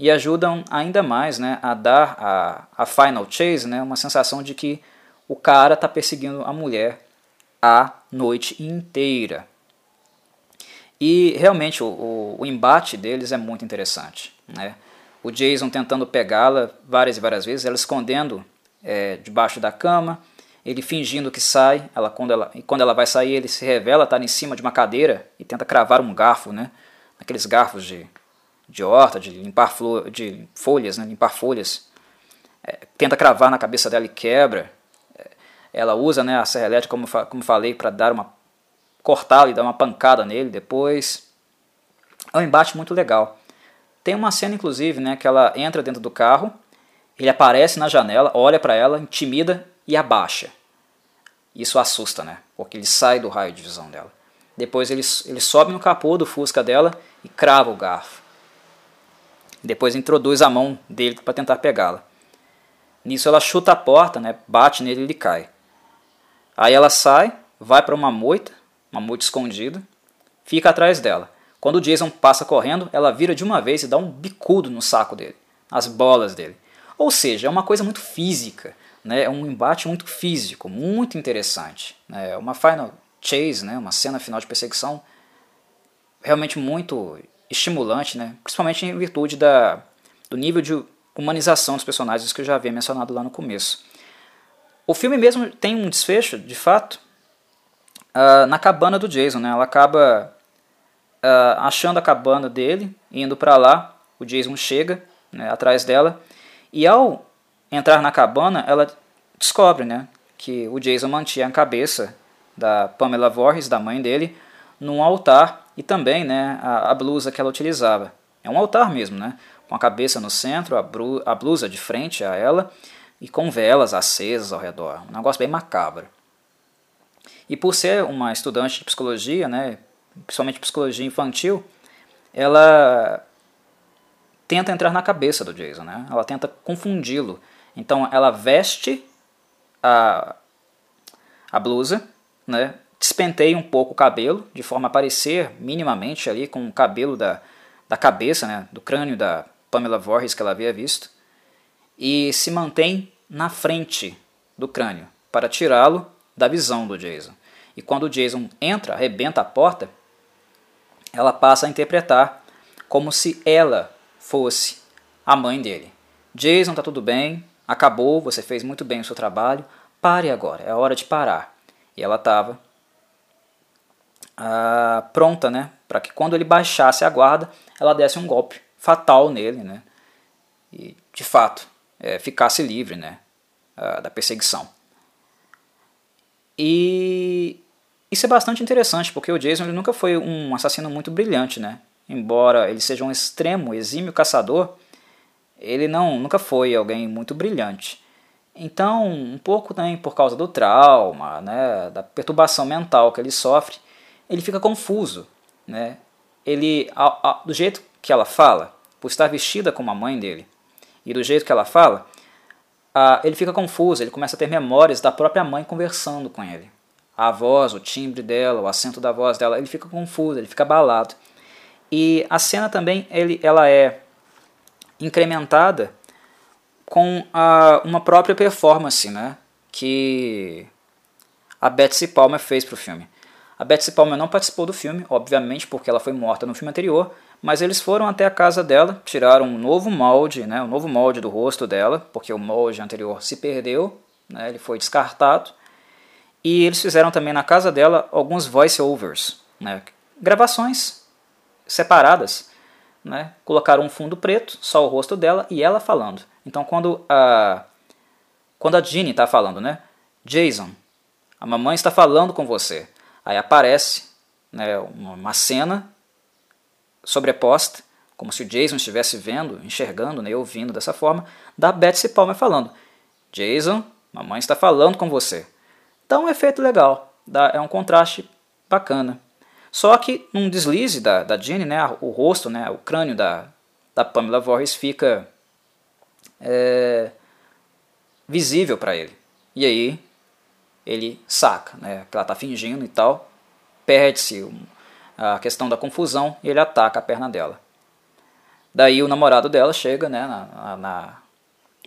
e ajudam ainda mais né, a dar a, a final chase né, uma sensação de que o cara está perseguindo a mulher a noite inteira. E realmente o, o, o embate deles é muito interessante. Né? O Jason tentando pegá-la várias e várias vezes, ela escondendo é, debaixo da cama, ele fingindo que sai, ela quando ela e quando ela vai sair ele se revela estar em cima de uma cadeira e tenta cravar um garfo, né? Aqueles garfos de de horta, de limpar flor, de folhas, né, limpar folhas. É, tenta cravar na cabeça dela e quebra. É, ela usa né, a serra elétrica, como, como falei, para dar uma cortá-lo e dar uma pancada nele depois. É um embate muito legal. Tem uma cena, inclusive, né, que ela entra dentro do carro, ele aparece na janela, olha para ela, intimida e abaixa. Isso assusta, né? Porque ele sai do raio de visão dela. Depois ele, ele sobe no capô do Fusca dela e crava o garfo. Depois introduz a mão dele para tentar pegá-la. Nisso ela chuta a porta, né, bate nele e ele cai. Aí ela sai, vai para uma moita, uma moita escondida, fica atrás dela. Quando o Jason passa correndo, ela vira de uma vez e dá um bicudo no saco dele, nas bolas dele. Ou seja, é uma coisa muito física, né? é um embate muito físico, muito interessante. Né? É uma final chase, né? uma cena final de perseguição realmente muito estimulante, né? principalmente em virtude da, do nível de humanização dos personagens que eu já havia mencionado lá no começo. O filme mesmo tem um desfecho, de fato, uh, na cabana do Jason. Né? Ela acaba uh, achando a cabana dele, indo para lá. O Jason chega né, atrás dela e ao entrar na cabana, ela descobre né, que o Jason mantinha a cabeça da Pamela Voorhees, da mãe dele, num altar e também né, a, a, blusa que ela utilizava. É um altar mesmo, né, com a cabeça no centro, a, bru, a blusa de frente a ela e com velas acesas ao redor. Um negócio bem macabro. E por ser uma estudante de psicologia, né, principalmente psicologia infantil, ela tenta entrar na cabeça do Jason, né? Ela tenta confundi-lo. Então ela veste a, a blusa, né? despenteia um pouco o cabelo, de forma a parecer minimamente ali com o cabelo da, da cabeça, né, do crânio da Pamela Voorhees que ela havia visto, e se mantém na frente do crânio para tirá-lo da visão do Jason. E quando o Jason entra, arrebenta a porta, ela passa a interpretar como se ela fosse a mãe dele. Jason, tá tudo bem, acabou, você fez muito bem o seu trabalho, pare agora, é hora de parar. E ela estava ah, pronta, né, para que quando ele baixasse a guarda, ela desse um golpe fatal nele, né, e de fato é, ficasse livre, né, ah, da perseguição. E isso é bastante interessante, porque o Jason ele nunca foi um assassino muito brilhante, né, embora ele seja um extremo, exímio caçador, ele não nunca foi alguém muito brilhante. Então, um pouco também por causa do trauma, né, da perturbação mental que ele sofre, ele fica confuso. Né? Ele, do jeito que ela fala, por estar vestida como a mãe dele, e do jeito que ela fala, ele fica confuso, ele começa a ter memórias da própria mãe conversando com ele. A voz, o timbre dela, o acento da voz dela, ele fica confuso, ele fica abalado. E a cena também ele, ela é incrementada com a, uma própria performance né, que a Betsy Palmer fez para o filme. A Betsy Palmer não participou do filme, obviamente, porque ela foi morta no filme anterior, mas eles foram até a casa dela, tiraram um novo molde, né, um novo molde do rosto dela, porque o molde anterior se perdeu, né, ele foi descartado, e eles fizeram também na casa dela alguns voice-overs, né, gravações separadas. Né? Colocaram um fundo preto, só o rosto dela e ela falando. Então quando a, quando a Ginny está falando, né? Jason, a mamãe está falando com você. Aí aparece né, uma cena sobreposta, como se o Jason estivesse vendo, enxergando, né, ouvindo dessa forma, da Betsy Palmer falando: Jason, mamãe está falando com você. Dá um efeito legal, dá, é um contraste bacana. Só que num deslize da, da Jenny, né, o rosto, né, o crânio da, da Pamela Voorhees fica é, visível para ele. E aí ele saca né, que ela está fingindo e tal, perde-se a questão da confusão e ele ataca a perna dela. Daí o namorado dela chega né, na, na,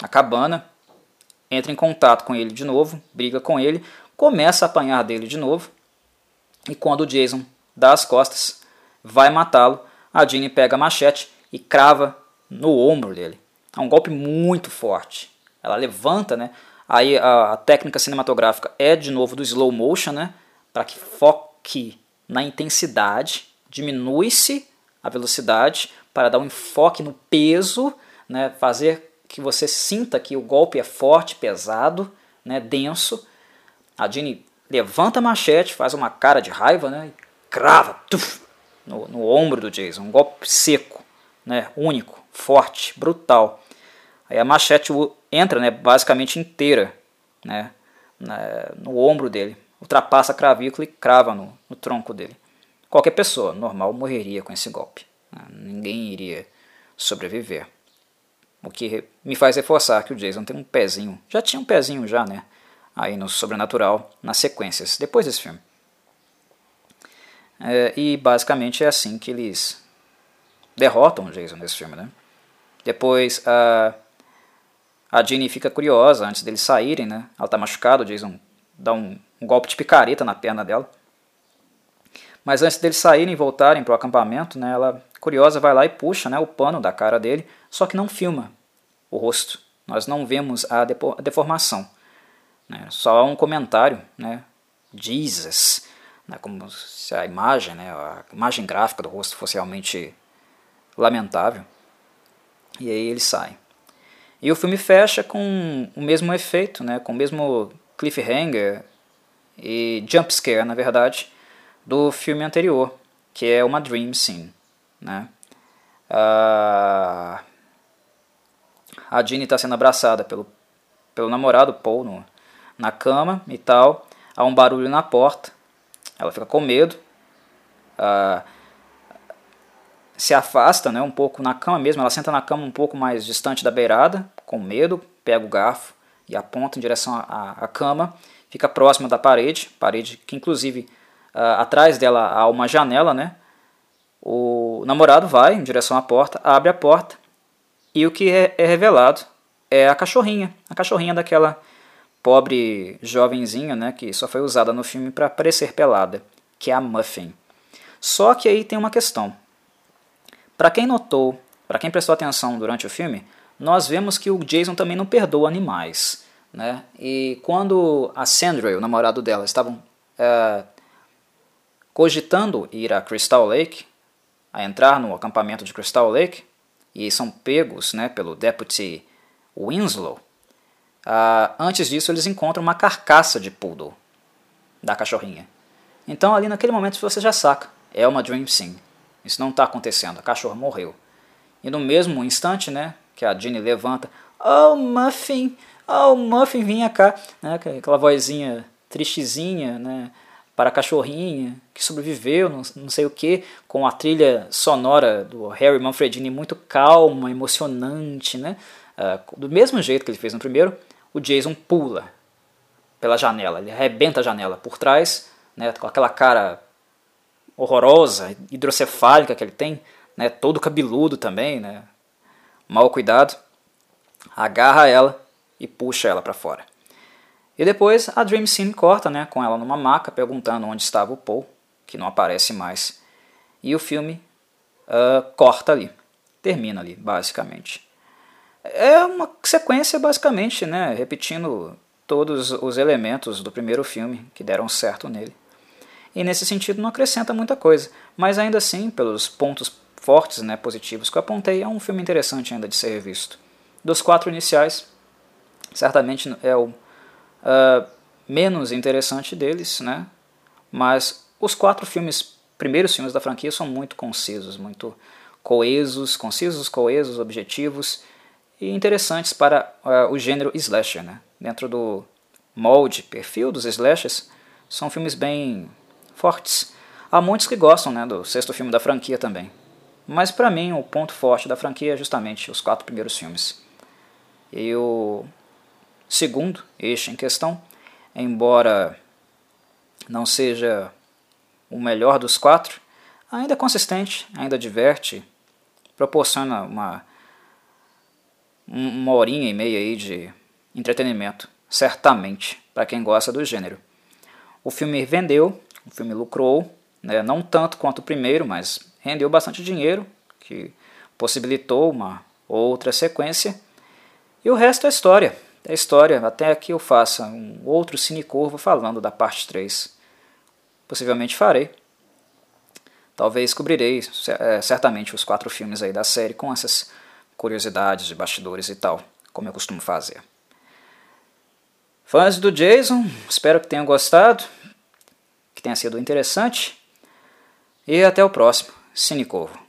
na cabana, entra em contato com ele de novo, briga com ele, começa a apanhar dele de novo. E quando o Jason dá as costas, vai matá-lo, a Jeanne pega a machete e crava no ombro dele. É um golpe muito forte. Ela levanta, né? Aí a, a técnica cinematográfica é de novo do slow motion, né? Para que foque na intensidade, diminui-se a velocidade para dar um enfoque no peso, né? Fazer que você sinta que o golpe é forte, pesado, né? Denso. A Jeanne levanta a machete, faz uma cara de raiva, né? E crava tuf, no, no ombro do Jason. Um golpe seco, né? Único, forte, brutal. Aí a machete entra né, basicamente inteira né, no ombro dele, ultrapassa a cravícula e crava no, no tronco dele. Qualquer pessoa normal morreria com esse golpe. Né, ninguém iria sobreviver. O que me faz reforçar que o Jason tem um pezinho, já tinha um pezinho já, né? Aí no sobrenatural, nas sequências, depois desse filme. É, e basicamente é assim que eles derrotam o Jason nesse filme, né? Depois a a Ginny fica curiosa antes deles saírem, né? Ela tá machucada, o Jason dá um, um golpe de picareta na perna dela. Mas antes deles saírem e voltarem para o acampamento, né, ela, curiosa, vai lá e puxa né, o pano da cara dele, só que não filma o rosto. Nós não vemos a, a deformação. Né, só um comentário, né, Jesus, né, como se a imagem, né, a imagem gráfica do rosto fosse realmente lamentável. E aí ele sai. E o filme fecha com o mesmo efeito, né, com o mesmo cliffhanger e jump scare, na verdade, do filme anterior, que é uma dream scene. Né? A, a Jeannie está sendo abraçada pelo, pelo namorado Paul no, na cama e tal. Há um barulho na porta. Ela fica com medo. Uh, se afasta né, um pouco na cama mesmo, ela senta na cama um pouco mais distante da beirada, com medo, pega o garfo e aponta em direção à, à cama, fica próxima da parede, parede que inclusive uh, atrás dela há uma janela, né? O namorado vai em direção à porta, abre a porta e o que é, é revelado é a cachorrinha, a cachorrinha daquela pobre jovenzinha, né, que só foi usada no filme para parecer pelada, que é a Muffin. Só que aí tem uma questão. Para quem notou, para quem prestou atenção durante o filme, nós vemos que o Jason também não perdoa animais. Né? E quando a Sandra e o namorado dela estavam é, cogitando ir a Crystal Lake, a entrar no acampamento de Crystal Lake, e são pegos né, pelo Deputy Winslow, uh, antes disso eles encontram uma carcaça de poodle da cachorrinha. Então ali naquele momento você já saca, é uma dream scene. Isso não está acontecendo, a cachorra morreu. E no mesmo instante, né, que a Ginny levanta, oh Muffin, oh Muffin, vinha cá, né, aquela vozinha tristezinha, né, para a cachorrinha que sobreviveu, não, não sei o que, com a trilha sonora do Harry Manfredini muito calma, emocionante, né, uh, do mesmo jeito que ele fez no primeiro, o Jason pula pela janela, ele arrebenta a janela por trás, né, com aquela cara horrorosa, hidrocefálica que ele tem, né, todo cabeludo também, né, mal cuidado, agarra ela e puxa ela para fora. E depois a Dream Scene corta né, com ela numa maca perguntando onde estava o Paul, que não aparece mais. E o filme uh, corta ali, termina ali, basicamente. É uma sequência, basicamente, né, repetindo todos os elementos do primeiro filme que deram certo nele. e nesse sentido não acrescenta muita coisa, mas ainda assim, pelos pontos fortes, né, positivos que eu apontei, é um filme interessante ainda de ser visto. Dos quatro iniciais, certamente é o uh, menos interessante deles, né, mas os quatro filmes, primeiros filmes da franquia, são muito concisos, muito coesos, concisos, coesos, objetivos e interessantes para uh, o gênero slasher, né, dentro do molde, perfil dos slashers, são filmes bem fortes. Há muitos que gostam né, do sexto filme da franquia também. Mas para mim o ponto forte da franquia é justamente os quatro primeiros filmes. E o segundo, este em questão, embora não seja o melhor dos quatro, ainda é consistente, ainda diverte, proporciona uma, uma horinha e meia aí de entretenimento, certamente, para quem gosta do gênero. O filme vendeu, o filme lucrou, né, não tanto quanto o primeiro, mas rendeu bastante dinheiro, que possibilitou uma outra sequência. E o resto é história. É história, até que eu faça um outro cinecurvo falando da parte 3. Possivelmente farei. Talvez cobrirei é, certamente os quatro filmes aí da série com essas curiosidades de bastidores e tal, como eu costumo fazer. Fãs do Jason, espero que tenham gostado tenha sido interessante. E até o próximo. Cinecorvo.